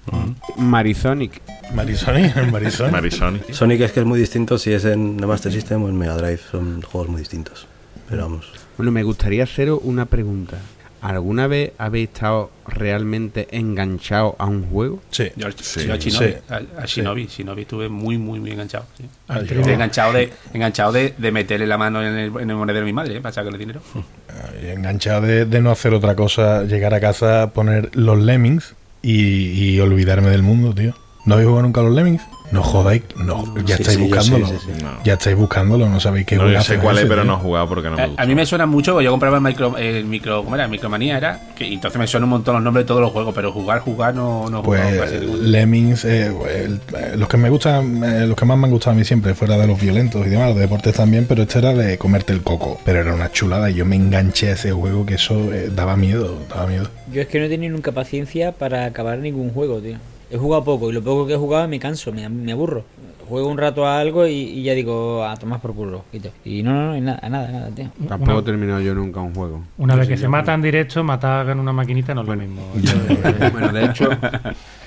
Marisonic. Marisonic, el Marisonic. Marisoni. Sonic es que es muy distinto si es en Master System o en Mega Drive. Son juegos muy distintos. Pero vamos. Bueno, me gustaría haceros una pregunta. ¿Alguna vez habéis estado realmente enganchado a un juego? Sí. Yo, Sí. yo a Shinobi, Sí. a, a Shinobi, Shinobi estuve muy, muy, muy enganchado. sí. Ah, yo- enganchado de, enganchado de, de meterle la mano en el, en el monedero de mi madre, ¿eh? para sacarle dinero. [laughs] Y enganchado de, de no hacer otra cosa, llegar a casa, poner los Lemmings y, y olvidarme del mundo, tío. ¿No habéis jugado nunca a los Lemmings? No jodáis, no, ya Sí, estáis sí, buscándolo. sí, sí, sí. No. Ya estáis buscándolo, no sabéis qué No, yo sé cuál es, ese, pero no he jugado porque no me A, gusta. a mí me suena mucho, porque yo compraba el micro, el micro, ¿cómo era? Micromanía era, que y entonces me suenan un montón los nombres de todos los juegos, pero jugar, jugar no, no jugado Pues. Lemmings, eh, el- eh, los que me gustan, eh, los que más me han gustado a mí siempre, fuera de los violentos y demás, los deportes también, pero este era de comerte el coco. Pero era una chulada y yo me enganché a ese juego que eso eh, daba miedo, daba miedo. Yo es que no he tenido nunca paciencia para acabar ningún juego, tío. He jugado poco y lo poco que he jugado me canso, me, me aburro. Juego un rato a algo y, y ya digo, a tomar por culo. quito. Y no, no, no, y nada, nada, nada, tío. Tampoco he terminado yo nunca un juego. una vez que se matan directo, matar en una maquinita no es lo mismo. [laughs] bueno, de hecho,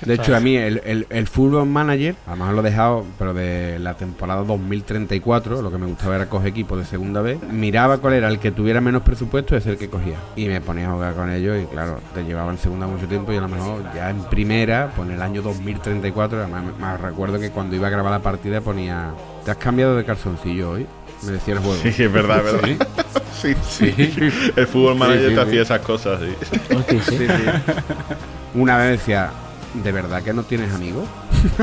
de hecho a mí el, el, el Football Manager, a lo mejor lo he dejado, pero de la temporada 2034, lo que me gustaba era coger equipos de segunda vez, miraba cuál era el que tuviera menos presupuesto y es el que cogía. Y me ponía a jugar con ellos y claro, te llevaba en segunda mucho tiempo y a lo mejor ya en primera, pues en el año 2034, además me, me recuerdo que cuando iba a grabar la partida ponía, ¿te has cambiado de calzoncillo hoy? Me decía el juego. Sí, es verdad, es verdad. Sí, [laughs] sí. El fútbol manager Sí, sí, te sí. hacía esas cosas, sí. Sí. Sí, sí. Una vez decía, ¿de verdad que no tienes amigos? [laughs]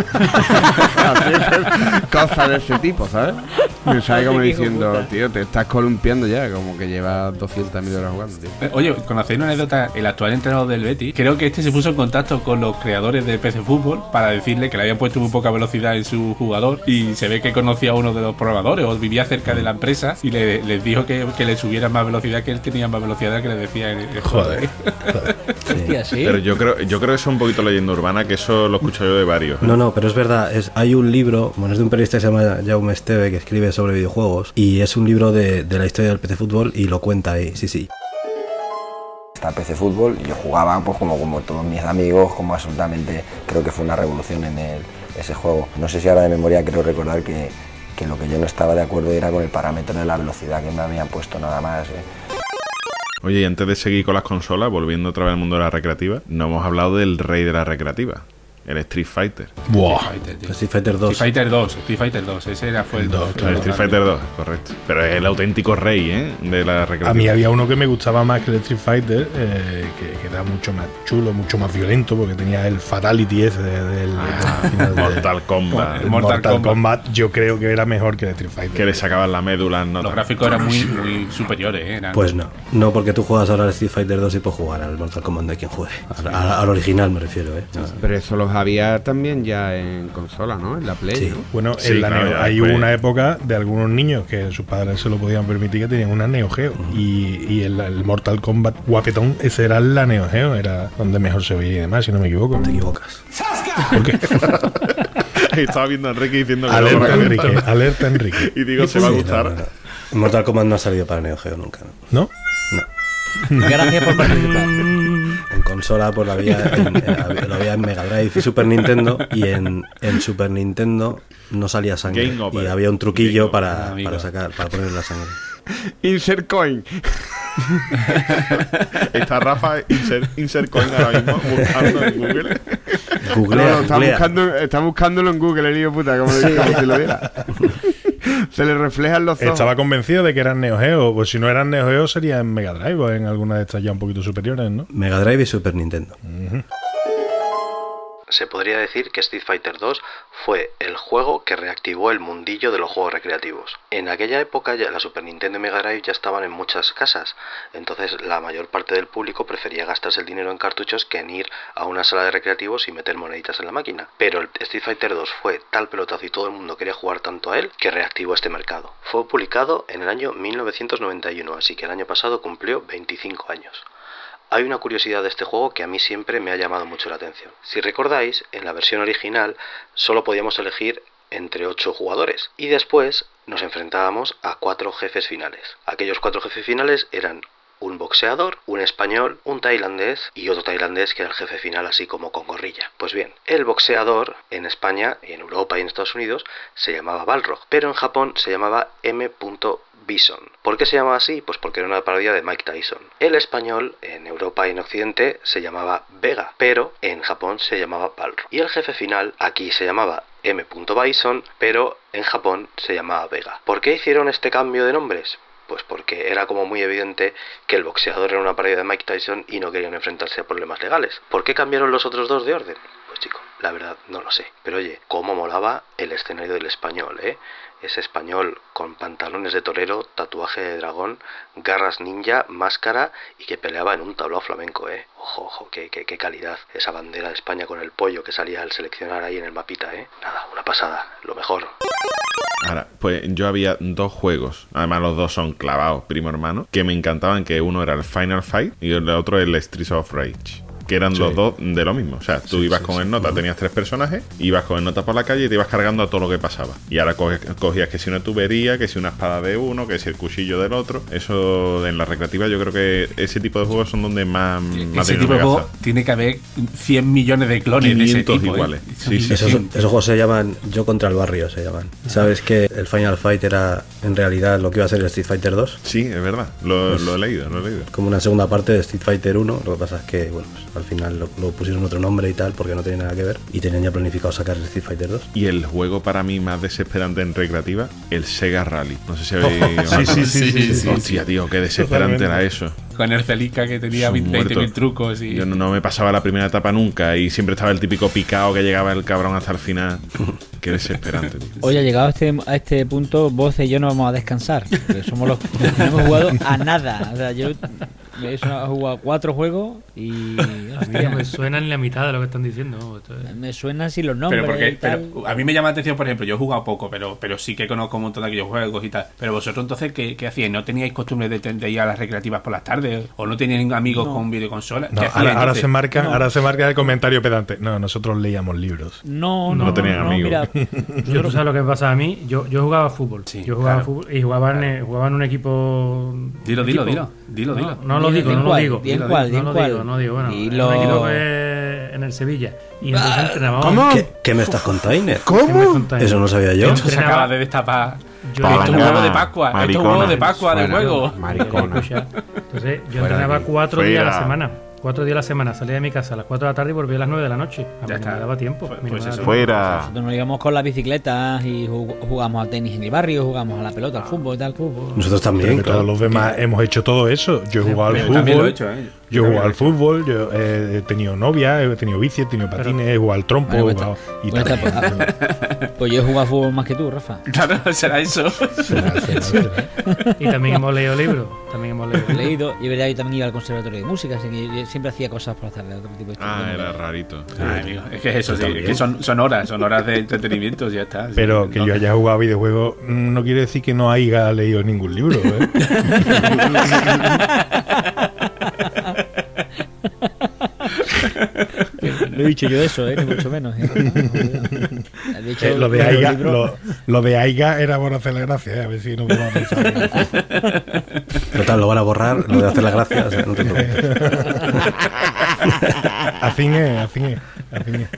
Cosas de ese tipo, ¿sabes? Me sale como diciendo, tío, te estás columpiando ya, como que llevas 200.000 horas jugando, tío. Eh, Oye, conocéis una anécdota, el actual entrenador del Betis, creo que este se puso en contacto con los creadores de PC Fútbol para decirle que le habían puesto muy poca velocidad en su jugador y se ve que conocía a uno de los programadores o vivía cerca de la empresa y le, les dijo que, que le subieran más velocidad, que él tenía más velocidad que le decía el, el Joder. [laughs] Sí. Pero yo creo, yo creo que eso es un poquito leyenda urbana, que eso lo escucho yo de varios. No, no, pero es verdad. Es, hay un libro, bueno, es de un periodista que se llama Jaume Esteve, que escribe sobre videojuegos. Y es un libro de, de la historia del PC Fútbol y lo cuenta ahí, sí, sí. Está PC Fútbol y yo jugaba pues como, como todos mis amigos, como absolutamente creo que fue una revolución en el- ese juego. No sé si ahora de memoria creo recordar que, que lo que yo no estaba de acuerdo era con el parámetro de la velocidad que me habían puesto nada más. ¿eh? Oye, y antes de seguir con las consolas, volviendo otra vez al mundo de la recreativa, no hemos hablado del rey de la recreativa, el Street Fighter. Buah. Street Fighter, tío. Street Fighter 2. Street Fighter 2, Street Fighter 2, ese era, fue el, El dos, el- El Claro, Street Fighter 2, correcto. Pero es el auténtico rey, ¿eh? De la recreativa. A mí había uno que me gustaba más que el Street Fighter, eh, que, que era mucho más chulo, mucho más violento, porque tenía el Fatality ese de- del, Ah, final de- Mortal Kombat. el Mortal Mortal, Kombat. Kombat. Yo creo que era mejor que el Street Fighter. Que le sacaban la médula nota. Los gráficos eran muy, muy superiores, ¿eh? Eran- Pues no, no porque tú juegas ahora al Street Fighter 2 y puedes jugar al Mortal Kombat de quien juegue. Al, al- al original me refiero, ¿eh? No. Pero eso los había también ya en consola, ¿no? En la Play, Sí. ¿no? Bueno, Sí, en la claro, Neo- ya hay una época de algunos niños que sus padres se lo podían permitir que tenían una Neo Geo. Y, y el, el Mortal Kombat guapetón, ese era la Neo Geo, era donde mejor se veía y demás, si no me equivoco. Te equivocas. ¿Por qué? [laughs] Estaba viendo a Enrique diciendo que no alerta, la Enrique, alerta, Enrique. [laughs] Y digo, se va a gustar. no, no, no. Mortal Kombat no ha salido para Neo Geo nunca, ¿no? ¿No? [laughs] Gracias por participar. En consola pues lo había en, en- lo había en Mega Drive y Super Nintendo y en, en Super Nintendo no salía sangre Game over. y había un truquillo Game para, amigo. para sacar para poner la sangre. Insert coin. [laughs] Está Rafa insert, insert coin ahora mismo buscando en Google. Googlea, No, no, está, buscando, está buscándolo en Google, el hijo puta, como, como si lo viera. [laughs] [laughs] Se le reflejan los ojos. Estaba convencido de que eran Neo Geo, pues si no eran Neo Geo sería en Mega Drive o en alguna de estas ya un poquito superiores, ¿no? Mega Drive y Super Nintendo. Se podría decir que Street Fighter 2 fue el juego que reactivó el mundillo de los juegos recreativos. En aquella época ya la Super Nintendo y Mega Drive ya estaban en muchas casas, entonces la mayor parte del público prefería gastarse el dinero en cartuchos que en ir a una sala de recreativos y meter moneditas en la máquina. Pero el Street Fighter 2 fue tal pelotazo y todo el mundo quería jugar tanto a él que reactivó este mercado. Fue publicado en el año 1991, así que el año pasado cumplió 25 años. Hay una curiosidad de este juego que a mí siempre me ha llamado mucho la atención. Si recordáis, en la versión original solo podíamos elegir entre 8 jugadores y después nos enfrentábamos a cuatro jefes finales. Aquellos cuatro jefes finales eran un boxeador, un español, un tailandés y otro tailandés que era el jefe final así como con gorrilla. Pues bien, el boxeador en España en Europa y en Estados Unidos se llamaba Balrog, pero en Japón se llamaba M. Bison. ¿Por qué se llamaba así? Pues porque era una parodia de Mike Tyson. El español en Europa y en Occidente se llamaba Vega, pero en Japón se llamaba Balrog. Y el jefe final aquí se llamaba M. Bison, pero en Japón se llamaba Vega. ¿Por qué hicieron este cambio de nombres? Pues porque era como muy evidente que el boxeador era una parodia de Mike Tyson y no querían enfrentarse a problemas legales. ¿Por qué cambiaron los otros dos de orden? Chico, la verdad no lo sé. Pero oye, cómo molaba el escenario del español, ¿eh? Ese español con pantalones de torero, tatuaje de dragón, garras ninja, máscara y que peleaba en un tablao flamenco, ¿eh? Ojo, ojo, qué, qué, qué calidad. Esa bandera de España con el pollo que salía al seleccionar ahí en el mapita, ¿eh? Nada, una pasada, lo mejor. Ahora, pues yo había dos juegos, además los dos son clavados, primo hermano, que me encantaban, que uno era el Final Fight y el otro el Streets of Rage. Que eran los dos de lo mismo. O sea, tú ibas con el nota, tenías tres personajes, ibas con el nota por la calle y te ibas cargando a todo lo que pasaba. Y ahora cogías que si una tubería, que si una espada de uno, que si el cuchillo del otro. Eso en la recreativa yo creo que ese tipo de juegos son donde más, más Ese tipo de juego tiene que haber 100 millones de clones de ese 500 tipo. ¿eh? iguales. Sí, sí, Esos, sí. esos juegos se llaman Yo contra el barrio, se llaman. ¿Sabes que el Final Fight era en realidad lo que iba a ser el Street Fighter 2? Sí, es verdad. Lo, lo he leído, lo he leído. Como una segunda parte de Street Fighter 1, lo que pasa es que, bueno, pues, al final lo, lo pusieron otro nombre y tal, porque no tenía nada que ver, y tenían ya planificado sacar el Street Fighter 2. Y el juego para mí más desesperante en recreativa, el Sega Rally. No sé si habéis. [laughs] Sí, sí, sí, sí, sí, Hostia, tío, qué desesperante Totalmente. era eso. Con el Celica que tenía Son 20.000 muertos. trucos y. Yo no, no me pasaba la primera etapa nunca y siempre estaba el típico picado que llegaba el cabrón hasta el final. [laughs] Qué desesperante, tío. Hoy, llegado a este, a este punto, vos y yo no vamos a descansar. Porque somos los que no hemos jugado a nada. O sea, yo he jugado cuatro juegos y. [laughs] Hostia, me suena ni la mitad de lo que están diciendo. Es- me suenan así los nombres. Pero porque, y tal. pero a mí me llama la atención, por ejemplo, yo he jugado poco, pero, pero sí que conozco un montón de aquellos juegos y tal. Pero vosotros entonces, ¿qué, qué hacíais? ¿No teníais costumbre de, de ir a las recreativas por las tardes? ¿O no teníais amigos con videoconsolas? No, ¿Qué hacíais, ahora, se marca, No. ahora se marca el comentario pedante. No, nosotros leíamos libros. No, no, No tenían amigos. Mira, [laughs] Yo, ¿tú sabes lo que me pasa a mí? Yo, yo jugaba fútbol. Sí, yo jugaba claro. fútbol y jugaba en, eh, jugaba en un equipo. Dilo, dilo, equipo- dilo, dilo, No, dilo. no lo Di- digo, di no lo digo. di en No cuál, en lo cuál. digo, no digo. Bueno, equipo que en el Sevilla. Y entonces entrenábamos. ¿Cómo? ¿Qué, qué me estás contando? ¿Qué me contáis? Eso no sabía yo. Esto se acaba de destapar. Yo Esto es un huevo de Pascua. Esto es un huevo de Pascua de juego. Maricona. Entonces, yo Fuera entrenaba cuatro días a la semana. Cuatro días a la semana. Salía de mi casa a las cuatro de la tarde y volvía a las nueve de la noche. A mí Ya no está. me daba tiempo. Pues- mí no pues eso. Fuera. Nosotros nos íbamos con las bicicletas y jug- jugamos a tenis en el barrio, jugamos a la pelota, al fútbol y tal. Nosotros Pero también, que claro. todos los demás hemos hecho todo eso. Yo he jugado al Yo también lo he fútbol. hecho, ¿eh? Yo he jugado al fútbol, yo he tenido novia, he tenido bici, he tenido patines, he jugado al trompo, Bueno, he pues jugado y Pues, tal. pues, [laughs] pues yo he jugado fútbol más que tú, Rafa. Claro, será eso. [laughs] Y también hemos leído libros. También hemos leído leído y verdad, yo también iba al conservatorio de música, así que yo siempre hacía cosas por la tarde, otro tipo de Ah, era rarito. Ay, amigo, es que es eso, sí, es que son, son horas, son horas de entretenimiento, ya está. sí, Pero que no. yo haya jugado videojuegos mm, no quiere decir que no haya leído ningún libro. ¿eh? [laughs] No he dicho yo eso, ¿eh? ni mucho menos. ¿eh? [laughs] De hecho, Eh, lo, de Aiga, lo, lo de Aiga era por hacer la gracia, ¿eh? a ver si no vamos a pensar. [laughs] Total, lo van a borrar, lo de hacer la gracia, o sea, no te preocupes. [laughs] Afín es, afín es, afín es.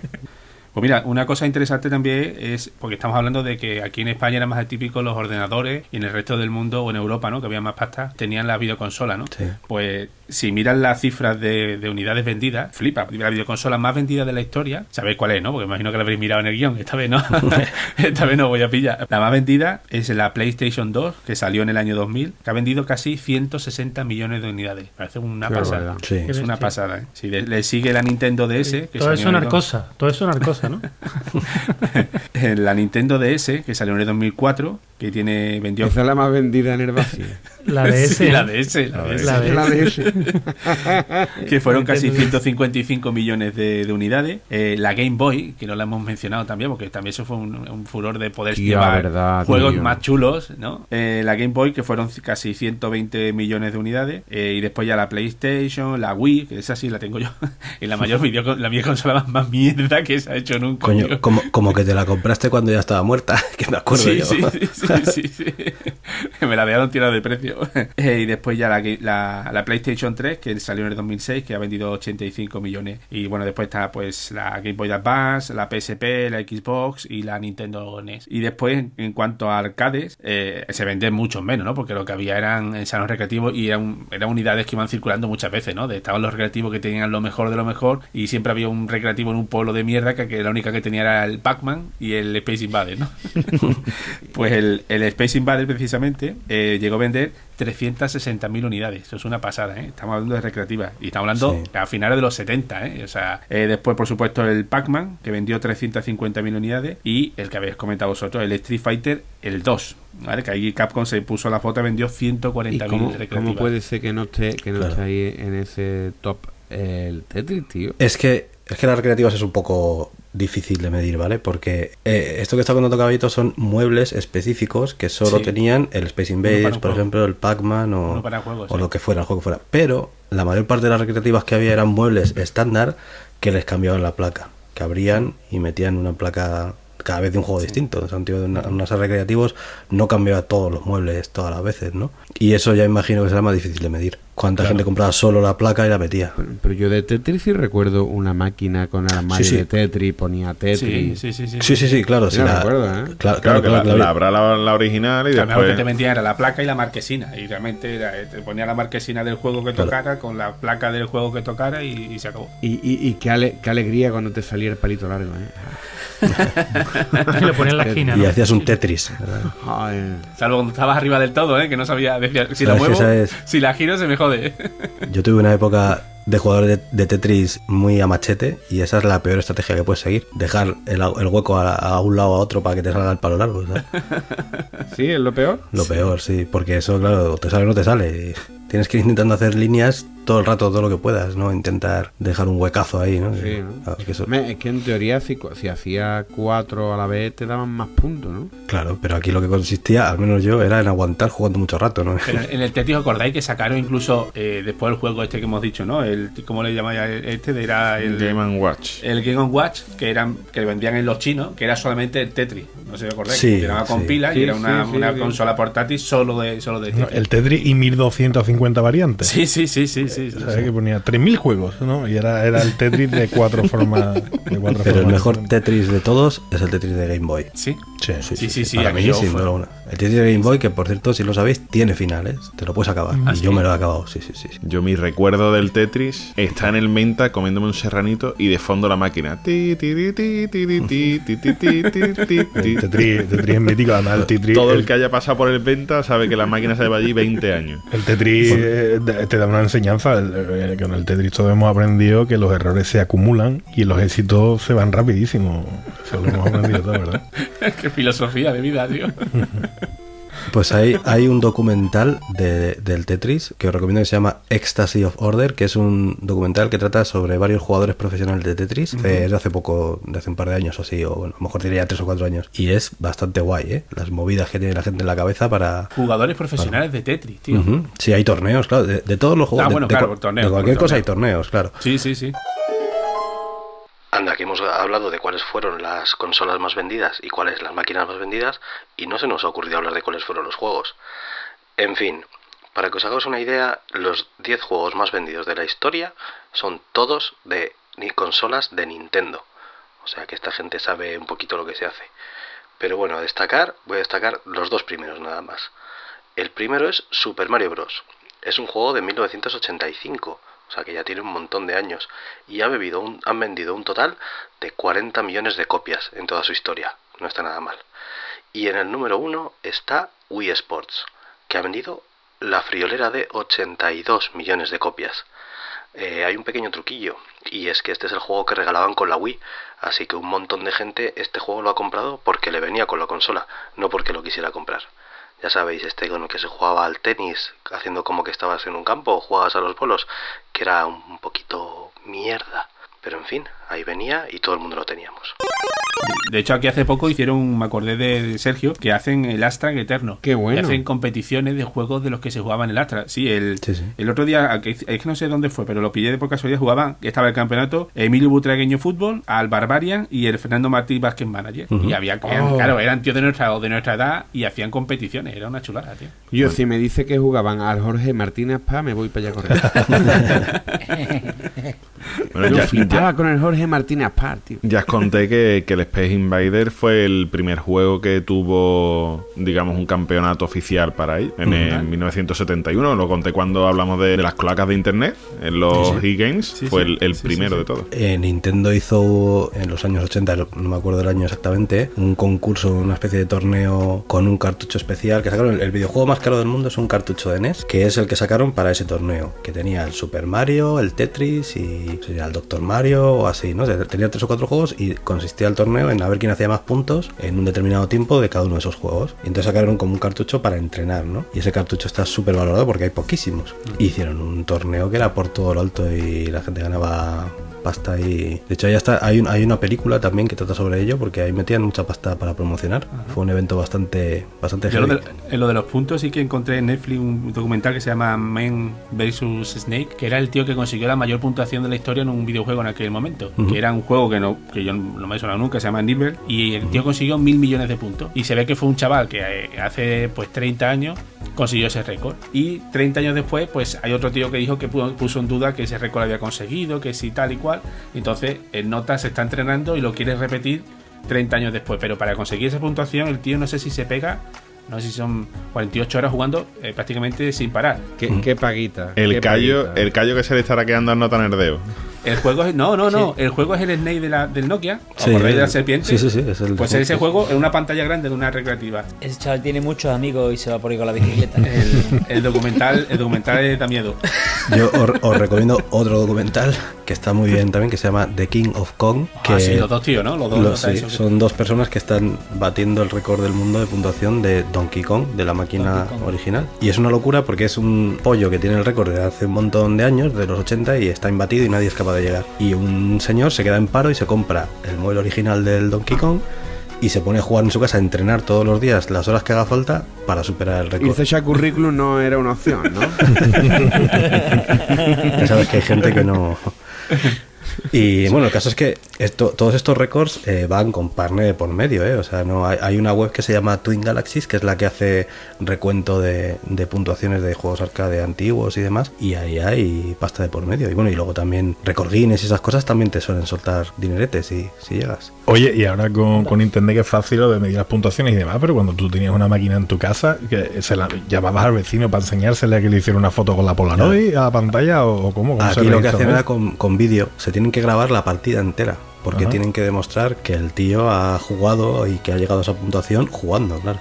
Pues mira, una cosa interesante también es, porque estamos hablando de que aquí en España eran más típicos los ordenadores y en el resto del mundo o en Europa, ¿no? Que había más pasta, tenían la videoconsola, ¿no? Sí. Pues si miran las cifras de, de unidades vendidas, flipa. La videoconsola más vendida de la historia, ¿sabéis cuál es, no? Porque imagino que la habréis mirado en el guion. Esta vez no. [laughs] Esta vez no voy a pillar. La más vendida es la PlayStation 2, que salió en el año 2000, que ha vendido casi 160 millones de unidades. Parece una Qué pasada. Sí. Es una pasada, ¿eh? Si le, le sigue la Nintendo DS, que Todo eso en el dos- narcosa, todo eso [laughs] [laughs] la Nintendo DS, que salió en el 2004, que tiene vendió Esa es la más vendida en el vacío. La. [laughs] Sí, la DS, la DS. La ese. [laughs] que fueron casi Nintendo 155 millones de, de unidades. Eh, la Game Boy, que no la hemos mencionado también, porque también eso fue un, un furor de poder Tía, llevar verdad, juegos tío. más chulos, ¿no? Eh, la Game Boy, que fueron casi 120 millones de unidades. Eh, y después ya la PlayStation, la Wii, que esa sí la tengo yo. y la mayor video, la mía consola más, más mierda que se ha hecho nunca. Coño, tío. como, como que te la compraste cuando ya estaba muerta, [laughs] que me acuerdo Sí, yo. sí, sí, sí. [laughs] Me la dejaron tirada de precio. [laughs] Eh, y después ya la, la, la PlayStation 3, que salió en el 2006, que ha vendido 85 millones. Y bueno, después está pues la Game Boy Advance, la PSP, la Xbox y la Nintendo NES. Y después, en, cuanto a arcades, eh, se venden muchos menos, ¿no? Porque lo que había eran en salones recreativos y eran, eran unidades que iban circulando muchas veces, ¿no? De- estaban los recreativos que tenían lo mejor de lo mejor y siempre había un recreativo en un pueblo de mierda que, que la única que tenía era el Pac-Man y el Space Invader, ¿no? [laughs] Pues el, el Space Invader precisamente eh, llegó a vender 360.000 unidades. Eso es una pasada, ¿eh? Estamos hablando de recreativas. Y estamos hablando Sí. a finales de los 70, ¿eh? O sea, eh, después, por supuesto, el Pac-Man, que vendió 350.000 unidades. Y el que habéis comentado vosotros, el Street Fighter, el 2. ¿Vale? Que ahí Capcom se puso la foto, vendió ¿Y 140.000 cómo, recreativas. cómo puede ser que no esté, que no Claro. esté ahí en ese top el Tetris, tío? Es que, es que las recreativas es un poco difícil de medir, ¿vale? Porque eh, esto que está contando Caballito son muebles específicos que solo Sí. tenían el Space Invaders, por juego. ejemplo, el Pac-Man o, sí. lo que fuera, el juego que fuera. Pero la mayor parte de las recreativas que había eran muebles estándar que les cambiaban la placa, que abrían y metían una placa cada vez de un juego distinto. En el sentido de una, unas recreativos no cambiaba todos los muebles todas las veces, ¿no? Y eso ya imagino que será más difícil de medir. Cuánta gente compraba solo la placa y la metía. Pero, pero yo de Tetris sí recuerdo una máquina con el armario Sí, sí. de Tetris, ponía Sí, Tetris. sí, sí, sí. Sí, sí, sí, claro. Sí, sí, la- recuerdo, ¿eh? Claro, Claro, claro, que claro, la, claro. la habrá la, la original y a lo mejor que te después. vendía era la placa y la marquesina. Y realmente era, eh, te ponía la marquesina del juego que Claro. tocara con la placa del juego que tocara y, y se acabó. Y, y, y qué, ale- qué alegría cuando te salía el palito largo, ¿eh? [laughs] Y lo ponía en la esquina, Y hacías un Tetris. Salvo cuando estabas arriba del todo, ¿eh? que no sabía. Decía, si la muevo, si la giro, se me jode. Yo tuve una época de jugador de, de Tetris muy a machete y esa es la peor estrategia que puedes seguir. Dejar el, el hueco a, a un lado o a otro para que te salga el palo largo. ¿sabes? [laughs] ¿Sí? ¿Es lo peor? Lo peor, sí, porque eso, claro, te sale o no te sale. Y Tienes que ir intentando hacer líneas todo el rato, todo lo que puedas, ¿no? Intentar dejar un huecazo ahí, ¿no? Sí, ¿no? Claro, que eso- Hombre, es que en teoría si, hacía cuatro a la vez te daban más puntos, ¿no? claro, pero aquí lo que consistía, al menos yo, era en aguantar jugando mucho rato, ¿no? Pero en el Tetris, ¿os acordáis que sacaron incluso eh, después el juego este que hemos dicho, ¿no? El, ¿Cómo le llamáis a este? Era el Game and Watch. el Game Watch que eran que vendían en los chinos, que era solamente el Tetris. No sé si os acordáis. Sí, que sí. pilas Sí, y era una, una sí. consola portátil solo de solo de No, Tetris. el Tetris y 1250 150 variantes. Sí, sí, sí, sí. sí, sí, que ponía 3.000 juegos, ¿no? Y era, era el Tetris de cuatro formas. Pero el mejor. Tetris de todos es el Tetris de Game Boy. Sí, sí, sí. sí, sí, Para mí, sin duda alguna. El Tetris de Game Boy, que por cierto, si lo sabéis, tiene finales. Te lo puedes acabar. Y yo me lo he acabado, sí, sí, sí. Yo mi recuerdo del Tetris está en el menta comiéndome un serranito y de fondo la máquina. Tetris, Tetris es mítico, además el Tetris. Todo el que haya pasado por el menta sabe que la máquina se lleva allí 20 años. El Tetris eh, te da una enseñanza. Con el Tetris todos hemos aprendido que los errores se acumulan y los éxitos se van rapidísimo. Eso lo hemos aprendido todo, ¿verdad? [laughs] Qué filosofía de vida, tío. [laughs] Pues hay, hay un documental de- del Tetris que os recomiendo que se llama Ecstasy of Order, que es un documental que trata sobre varios jugadores profesionales de Tetris. Es de hace poco, de hace un par de años o así, o bueno, a lo mejor diría tres o cuatro años. Y es bastante guay, ¿eh? Las movidas que tiene la gente en la cabeza para... Jugadores profesionales de Tetris, tío. Sí, hay torneos, claro, de, de todos los juegos. Ah, bueno, de, claro, torneos, de cualquier cosa hay torneos, claro. Sí, sí, sí. Anda, que hemos hablado de cuáles fueron las consolas más vendidas y cuáles las máquinas más vendidas y no se nos ha ocurrido hablar de cuáles fueron los juegos. En fin, para que os hagáis una idea, los 10 juegos más vendidos de la historia son todos de consolas de Nintendo. O sea que esta gente sabe un poquito lo que se hace. Pero bueno, a destacar, voy a destacar los dos primeros nada más. El primero es Super Mario Bros. Es un juego de 1985, o sea que ya tiene un montón de años, y ha han vendido un total de 40 millones de copias en toda su historia. No está nada mal. Y en el número uno está Wii Sports, que ha vendido la friolera de 82 millones de copias. Eh, hay un pequeño truquillo, y es que este es el juego que regalaban con la Wii, así que un montón de gente este juego lo ha comprado porque le venía con la consola, no porque lo quisiera comprar. Ya sabéis, este con el que se jugaba al tenis, haciendo como que estabas en un campo o jugabas a los bolos, que era un poquito mierda. Pero en fin, ahí venía y todo el mundo lo teníamos. De hecho, aquí hace poco hicieron, me acordé de Sergio, que hacen el Astra Eterno. Qué bueno. Que hacen competiciones de juegos de los que se jugaban el Astra. Sí, el, Sí, sí. el otro día, es que no sé dónde fue, pero lo pillé de por casualidad, jugaban, estaba el campeonato, Emilio Butragueño Fútbol, al Barbarian y el Fernando Martí Vázquez Manager. Y había, eran- Oh. claro, eran tíos de nuestra, de nuestra edad y hacían competiciones. Era una chulada, tío. Yo, si me dice que jugaban al Jorge Martínez Pa, me voy para allá corriendo. [laughs] Bueno, Yo ya, flipaba ya- con el Jorge Martínez Pa, tío. ya os conté que, que el Space Invader fue el primer juego que tuvo, digamos, un campeonato oficial para ahí, en el 1971. Lo conté cuando hablamos de, de las cloacas de internet, en los e-games. Sí, fue sí. el, el Sí, sí, primero sí. de todos. Eh, Nintendo hizo en los años 80, no no me acuerdo del año exactamente, un concurso, una especie de torneo con un cartucho especial que sacaron. El, el videojuego más caro del mundo es un cartucho de NES, que es el que sacaron para ese torneo, que tenía el Super Mario, el Tetris y o sea, el Doctor Mario o así, ¿no? Tenía tres o cuatro juegos y consistía el torneo en a ver quién hacía más puntos en un determinado tiempo de cada uno de esos juegos. Y entonces sacaron como un cartucho para entrenar, ¿no? Y ese cartucho está súper valorado porque hay poquísimos. Y hicieron un torneo que era por todo lo alto y la gente ganaba pasta y de hecho ya está hay, un- hay una película también que trata sobre ello porque ahí metían mucha pasta para promocionar fue un evento bastante bastante Yo lo de, en lo de los puntos sí que encontré en Netflix un documental que se llama Man vs Snake, que era el tío que consiguió la mayor puntuación de la historia en un videojuego en aquel momento. Que era un juego que no que yo no me he sonado nunca, se llama Nibel, y el tío consiguió mil millones de puntos. Y se ve que fue un chaval que eh, hace pues 30 años consiguió ese récord. Y 30 años después, pues hay otro tío que dijo que pu- puso en duda que ese récord lo había conseguido, que si tal y cual. Entonces, el Nota se está entrenando y lo quiere repetir 30 años después. Pero para conseguir esa puntuación, el tío no sé si se pega, no sé si son 48 horas jugando eh, prácticamente sin parar. Qué, qué paguita. El qué callo, paguita. el callo que se le estará quedando al nota nerdeo. El juego es. No, no, no. El juego es el Snake de la, del Nokia. ¿Os Sí, acordáis de la serpiente? sí, sí, sí, es el- pues ese juego es una pantalla grande de una recreativa. Ese chaval tiene muchos amigos y se va por ahí con la bicicleta. [laughs] El, el documental, el documental da miedo. yo os, os recomiendo otro documental que está muy bien también que se llama The King of Kong que ah, sí, los dos tíos, ¿no? Los dos. Los sí, son dos personas que están batiendo el récord del mundo de puntuación de Donkey Kong, de la máquina original. Y es una locura porque es un pollo que tiene el récord de hace un montón de años, de los 80, y está imbatido y nadie es capaz de llegar. Y un señor se queda en paro y se compra el modelo original del Donkey Kong y se pone a jugar en su casa, a entrenar todos los días las horas que haga falta para superar el récord. Irse ya currículum no era una opción, ¿no? [laughs] Ya sabes que hay gente que no. [laughs] Y bueno, el caso es que esto, todos estos récords eh, van con partner por medio, ¿eh? O sea, no hay, hay una web que se llama Twin Galaxies, que es la que hace recuento de, de puntuaciones de juegos arcade antiguos y demás, y ahí hay pasta de por medio. Y bueno, y luego también Record Guinness y esas cosas también te suelen soltar dineretes si, si llegas. Oye, y ahora con, con Internet que es fácil lo de medir las puntuaciones y demás, pero cuando tú tenías una máquina en tu casa, que se la llamabas al vecino para enseñársele a que le hiciera una foto con la Polaroid a la pantalla o, o cómo, ¿Cómo Aquí lo que hacen era con, con vídeo, se tienen que grabar la partida entera. Porque Ajá. tienen que demostrar que el tío ha jugado y que ha llegado a esa puntuación jugando, claro.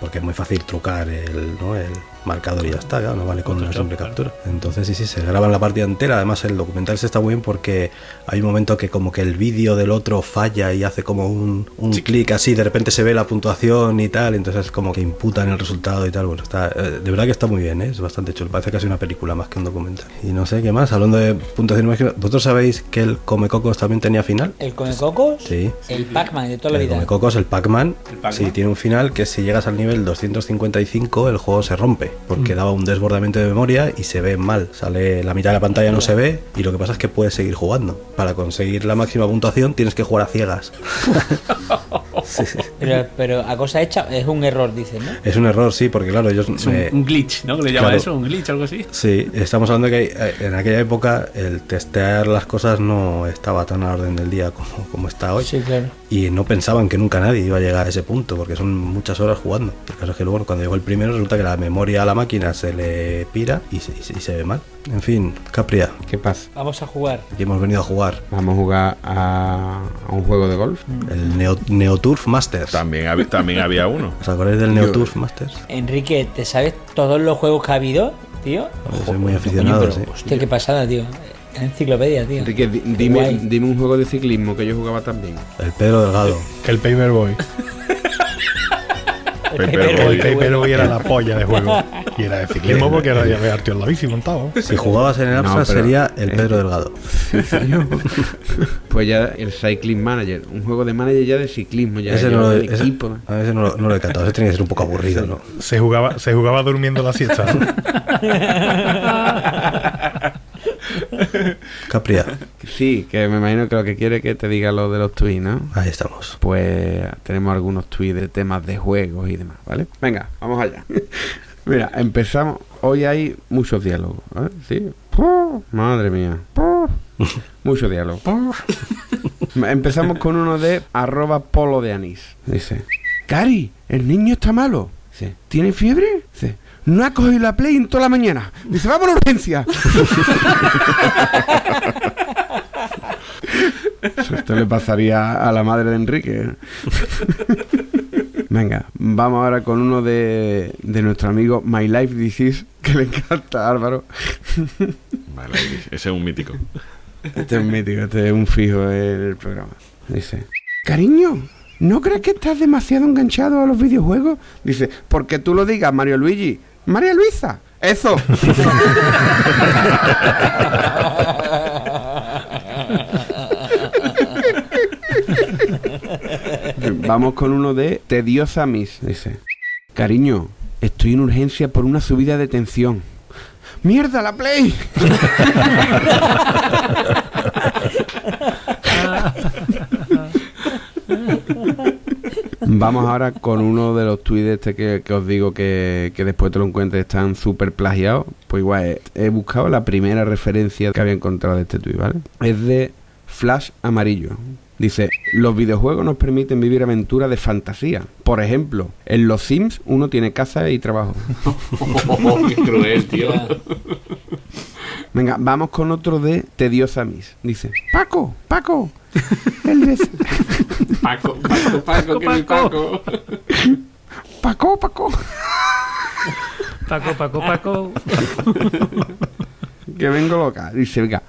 Porque es muy fácil trucar el, ¿no? el marcador y ya está, claro, no vale con una simple captura. Entonces, sí, sí, se graban la partida entera. Además, el documental se está muy bien porque hay un momento que como que el vídeo del otro falla y hace como un, un clic así, de repente se ve la puntuación y tal, entonces es como que imputan el resultado y tal. Bueno, está, eh, de verdad que está muy bien, ¿eh? es bastante chulo. Parece casi una película más que un documental. Y no sé qué más, hablando de puntuación, ¿vosotros sabéis que el Comecocos también tenía final? El Comecocos, Sí. el Pac-Man de toda la El vida. Comecocos, el Pac-Man, ¿El Pac-Man? sí, tiene un final que si llegas al nivel 255 el juego se rompe, porque daba un desbordamiento de memoria y se ve mal. Sale la mitad de la pantalla no se ve y lo que pasa es que puedes seguir jugando. Para conseguir la máxima puntuación tienes que jugar a ciegas. [laughs] Sí, sí. Pero, pero a cosa hecha es un error, dicen, ¿no? Es un error, sí, porque claro, ellos... Es un, eh, un glitch, ¿no? Que le llaman claro. eso, un glitch, algo así. Sí, estamos hablando de que eh, en aquella época el testear las cosas no estaba tan a la orden del día como, como está hoy. Sí, claro. Y no pensaban que nunca nadie iba a llegar a ese punto, porque son muchas horas jugando. El caso es que luego, cuando llegó el primero, resulta que la memoria a la máquina se le pira y se, y se- y se ve mal. En fin, Capria, ¿Qué pasa? Vamos a jugar. aquí hemos venido a jugar Vamos a jugar a, a un juego de golf. el Neo, Neoturf Masters. También, hab- también había uno. ¿Os acordáis del Neoturf Masters? Enrique, ¿te sabes todos los juegos que ha habido, tío? Soy muy Coño, aficionado, pero, sí. Hostia, qué pasada, tío. Enciclopedia, tío. Enrique, dime, dime un juego de ciclismo que yo jugaba también. El Pedro Delgado. El Paperboy. [laughs] Paperboy. El Paperboy era la polla de juego. [laughs] Y era de ciclismo porque era de ver tío en la bici montado. Si jugabas en el No, pero- sería el Pedro Delgado. [laughs] Pues ya el Cycling Manager, un juego de manager ya de ciclismo, ya Ese ya no lo, de ese- equipo. a veces no, lo- no lo he catado. Ese tenía que ser un poco aburrido, ¿no? Se jugaba, se jugaba durmiendo la siesta. ¿no? [laughs] [laughs] Capria, Sí, que me imagino que lo que quiere es que te diga lo de los tweets, ¿no? ahí estamos. Pues tenemos algunos tweets de temas de juegos y demás, ¿vale? Venga, vamos allá. [laughs] Mira, empezamos. Hoy hay muchos diálogos, ¿vale? Sí. [laughs] Madre mía. Mucho diálogo. Empezamos con uno de arroba polo de anís. Dice, Cari, el niño está malo. Dice, ¿tiene fiebre? Dice, no ha cogido la play en toda la mañana. Dice, vamos a la urgencia. Esto le pasaría a la madre de Enrique. Venga, vamos ahora con uno de, de nuestro amigo My Life Disease, que le encanta a Álvaro. Vale, ese es un mítico. Este es un mítico, este es un fijo en el programa. Dice, cariño, ¿no crees que estás demasiado enganchado a los videojuegos? Dice, porque tú lo digas, Mario Luigi. María Luisa, eso. Vamos con uno de Tediosa Miss. Dice, cariño, estoy en urgencia por una subida de tensión. ¡Mierda, la Play! [laughs] Vamos ahora con uno de los tweets este que, que os digo que, que después te lo encuentres, están súper plagiados. Pues igual, he, he buscado la primera referencia que había encontrado de este tweet, ¿vale? Es de Flash Amarillo. Dice, los videojuegos nos permiten vivir aventuras de fantasía. Por ejemplo, en los Sims uno tiene casa y trabajo. [laughs] qué cruel, tío. [laughs] Venga, vamos con otro de Tediosa Miss. Dice, Paco, Paco, el vec- [laughs] Paco, Paco, Paco, que Paco. Paco, Paco. Paco, Paco, Paco. [laughs] que vengo loca. Dice, venga,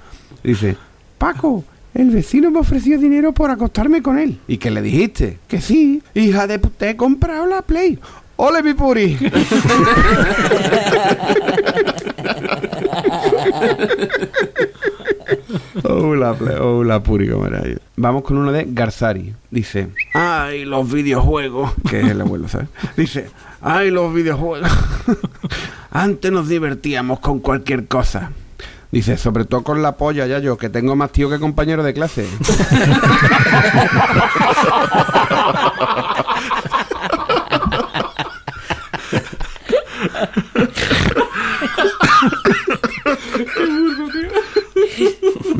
dice, Paco, el vecino me ofreció dinero por acostarme con él. ¿Y qué le dijiste? Que sí, hija de pu- te he comprado la Play. ¡Ole, mi puri! [laughs] oh, la Play, oh, puri, como era yo. Vamos con uno de Garzari. Dice, ¡ay, los videojuegos! Que es el abuelo, ¿sabes? Dice, ¡ay, los videojuegos! [laughs] Antes nos divertíamos con cualquier cosa. Dice, sobre todo con la polla, ya yo, que tengo más tío que compañero de clase. [laughs]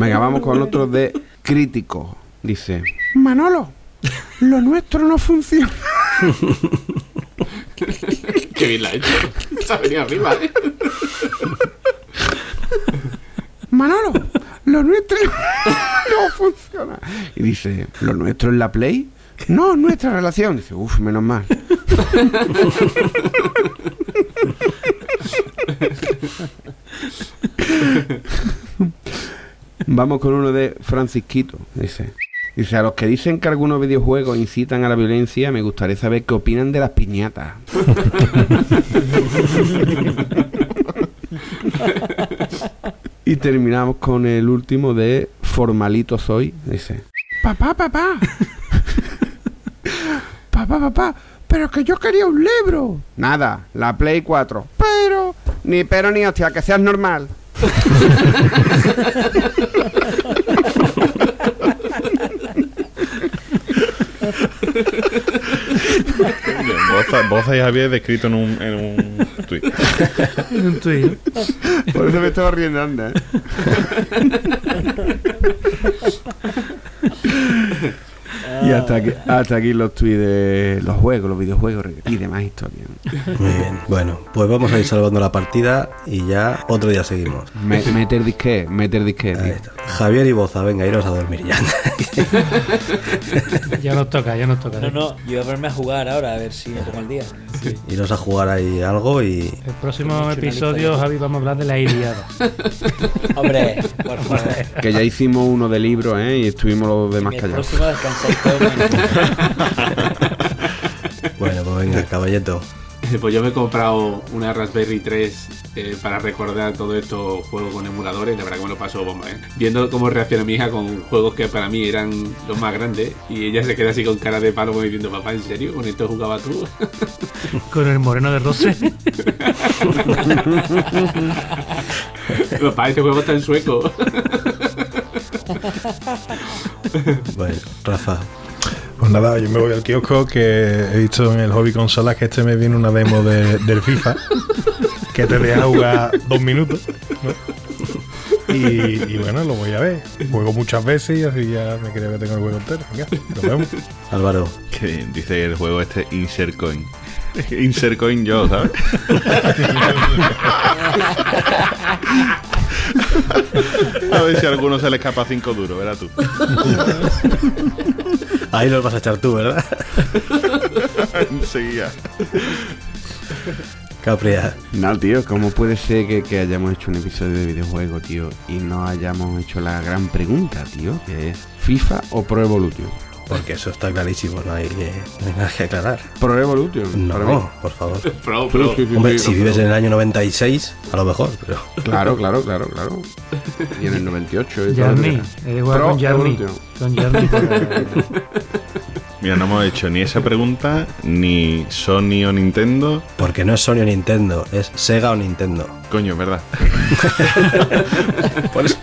Venga, vamos con otro de crítico. Dice, Manolo, lo nuestro no funciona. Qué bien la ha hecho. Se ha venido arriba, ¿eh? Manolo, lo nuestro no funciona. Y dice, ¿lo nuestro es la Play? No, nuestra relación. Dice, uff, menos mal. [laughs] [laughs] Vamos con uno de Francisquito. Dice, dice, a los que dicen que algunos videojuegos incitan a la violencia, me gustaría saber qué opinan de las piñatas. [laughs] Y terminamos con el último de Formalito Soy. Dice: Papá, papá. [laughs] papá, papá. Pero que yo quería un libro. Nada, la Play 4. Pero, ni pero ni hostia, que seas normal. Boza, Boza y Javier descrito en un, en un tweet. En un tuit. Por eso me estaba riendo, anda. [laughs] y hasta aquí, hasta aquí los tweets de los juegos, los videojuegos y demás historias. Muy bien. Bueno, pues vamos a ir salvando la partida y ya otro día seguimos. Me- meter disque, meter disque. Ahí tío. está. Javier y Boza, venga, iros a dormir ya. [laughs] Ya nos toca, ya nos toca. No, no, yo voy a ponerme a jugar ahora a ver si me pongo el día. iros a jugar ahí algo y El próximo episodio. Javi, vamos a hablar de la Iliada. [laughs] Hombre, por favor. Que ya hicimos uno de libros, ¿eh? Y estuvimos los demás El callados. próximo descansáis todos menos. [laughs] bueno, pues venga, [laughs] caballeto. Pues yo me he comprado una Raspberry 3 eh, para recordar todo esto juego con emuladores la verdad que me lo paso bomba, ¿eh? Viendo cómo reacciona mi hija con juegos que para mí eran los más grandes y ella se queda así con cara de palo como diciendo, papá, ¿en serio? ¿Con esto jugabas tú? [laughs] Con el moreno de Rose. papá, este juego está en sueco. Bueno, Rafa. Pues nada, yo me voy al kiosco que he visto en el hobby consolas que este mes viene una demo de- del FIFA que te deja jugar dos minutos. ¿no? Y, y bueno, lo voy a ver. Juego muchas veces y así ya me creo que tengo el juego entero. Venga, nos vemos. Álvaro. Que dice el juego este Insert Coin. Insert Coin yo, ¿sabes? A ver si a alguno se le escapa cinco duros, verás tú. [laughs] Ahí los vas a echar tú, ¿verdad? [laughs] Enseguida. Capria. No, tío, ¿cómo puede ser que, que hayamos hecho un episodio de videojuego, tío, y no hayamos hecho la gran pregunta, tío, que es FIFA o Pro Evolution? Porque eso está clarísimo, no hay, que, no hay nada que aclarar. Pro Evolution. para mí. No, por favor. Pro, Sí, pro. sí, sí, Hombre, sí, si no, vives en el año 96, a lo mejor, pero. Claro, claro, claro, claro. Y en el 98. y todo lo Yarni. que- He de jugar Pro con. Evolution. Con Yarni. [laughs] Mira, no hemos hecho ni esa pregunta, ni Sony o Nintendo. Porque no es Sony o Nintendo, es Sega o Nintendo. Coño, es verdad. [laughs] Por eso.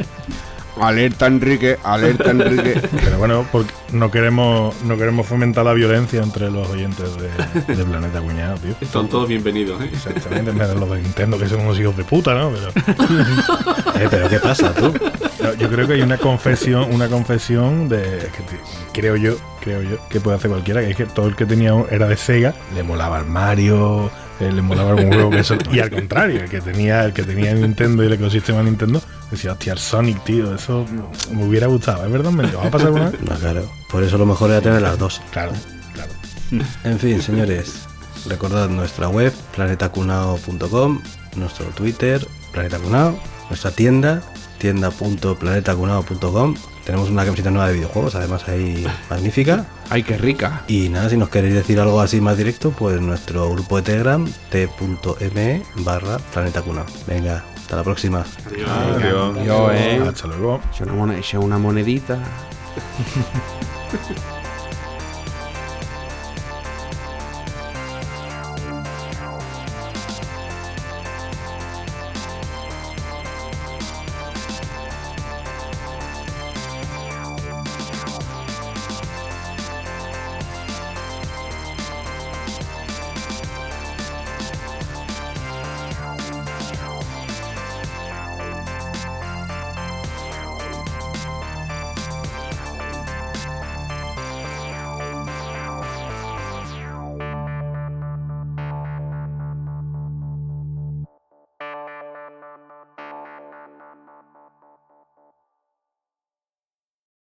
Alerta Enrique, alerta Enrique. [laughs] Pero bueno, porque no queremos, no queremos fomentar la violencia entre los oyentes de, de Planeta Cuñado, tío. Son todos bienvenidos, ¿eh? Exactamente, en vez de los de Nintendo que son unos hijos de puta, ¿no? Pero [laughs] Eh, pero ¿qué pasa, tú? no, yo creo que hay una confesión, una confesión de que creo yo, creo yo, que puede hacer cualquiera, que es que todo el que tenía un- era de Sega, le molaba el Mario, eh, le molaba algún juego que eso, y al contrario, el que tenía, el que tenía Nintendo y el ecosistema Nintendo, decía, hostia, el Sonic, tío, eso me hubiera gustado, ¿es verdad? ¿Me lo va a pasar alguna vez? [laughs] No, claro. Por eso lo mejor era tener las dos. Claro, claro. [laughs] En fin, señores, recordad nuestra web, planetacunao.com, nuestro Twitter, planetacunao, nuestra tienda, tienda.planetacunao.com. Tenemos una camiseta nueva de videojuegos, además ahí [laughs] magnífica. Ay, qué rica. Y nada, si nos queréis decir algo así más directo, pues nuestro grupo de Telegram, t.me barra planetacunao. Venga, hasta la próxima. Adiós. Yo, eh. Hasta luego. Echa una, moned- echa una monedita. [laughs]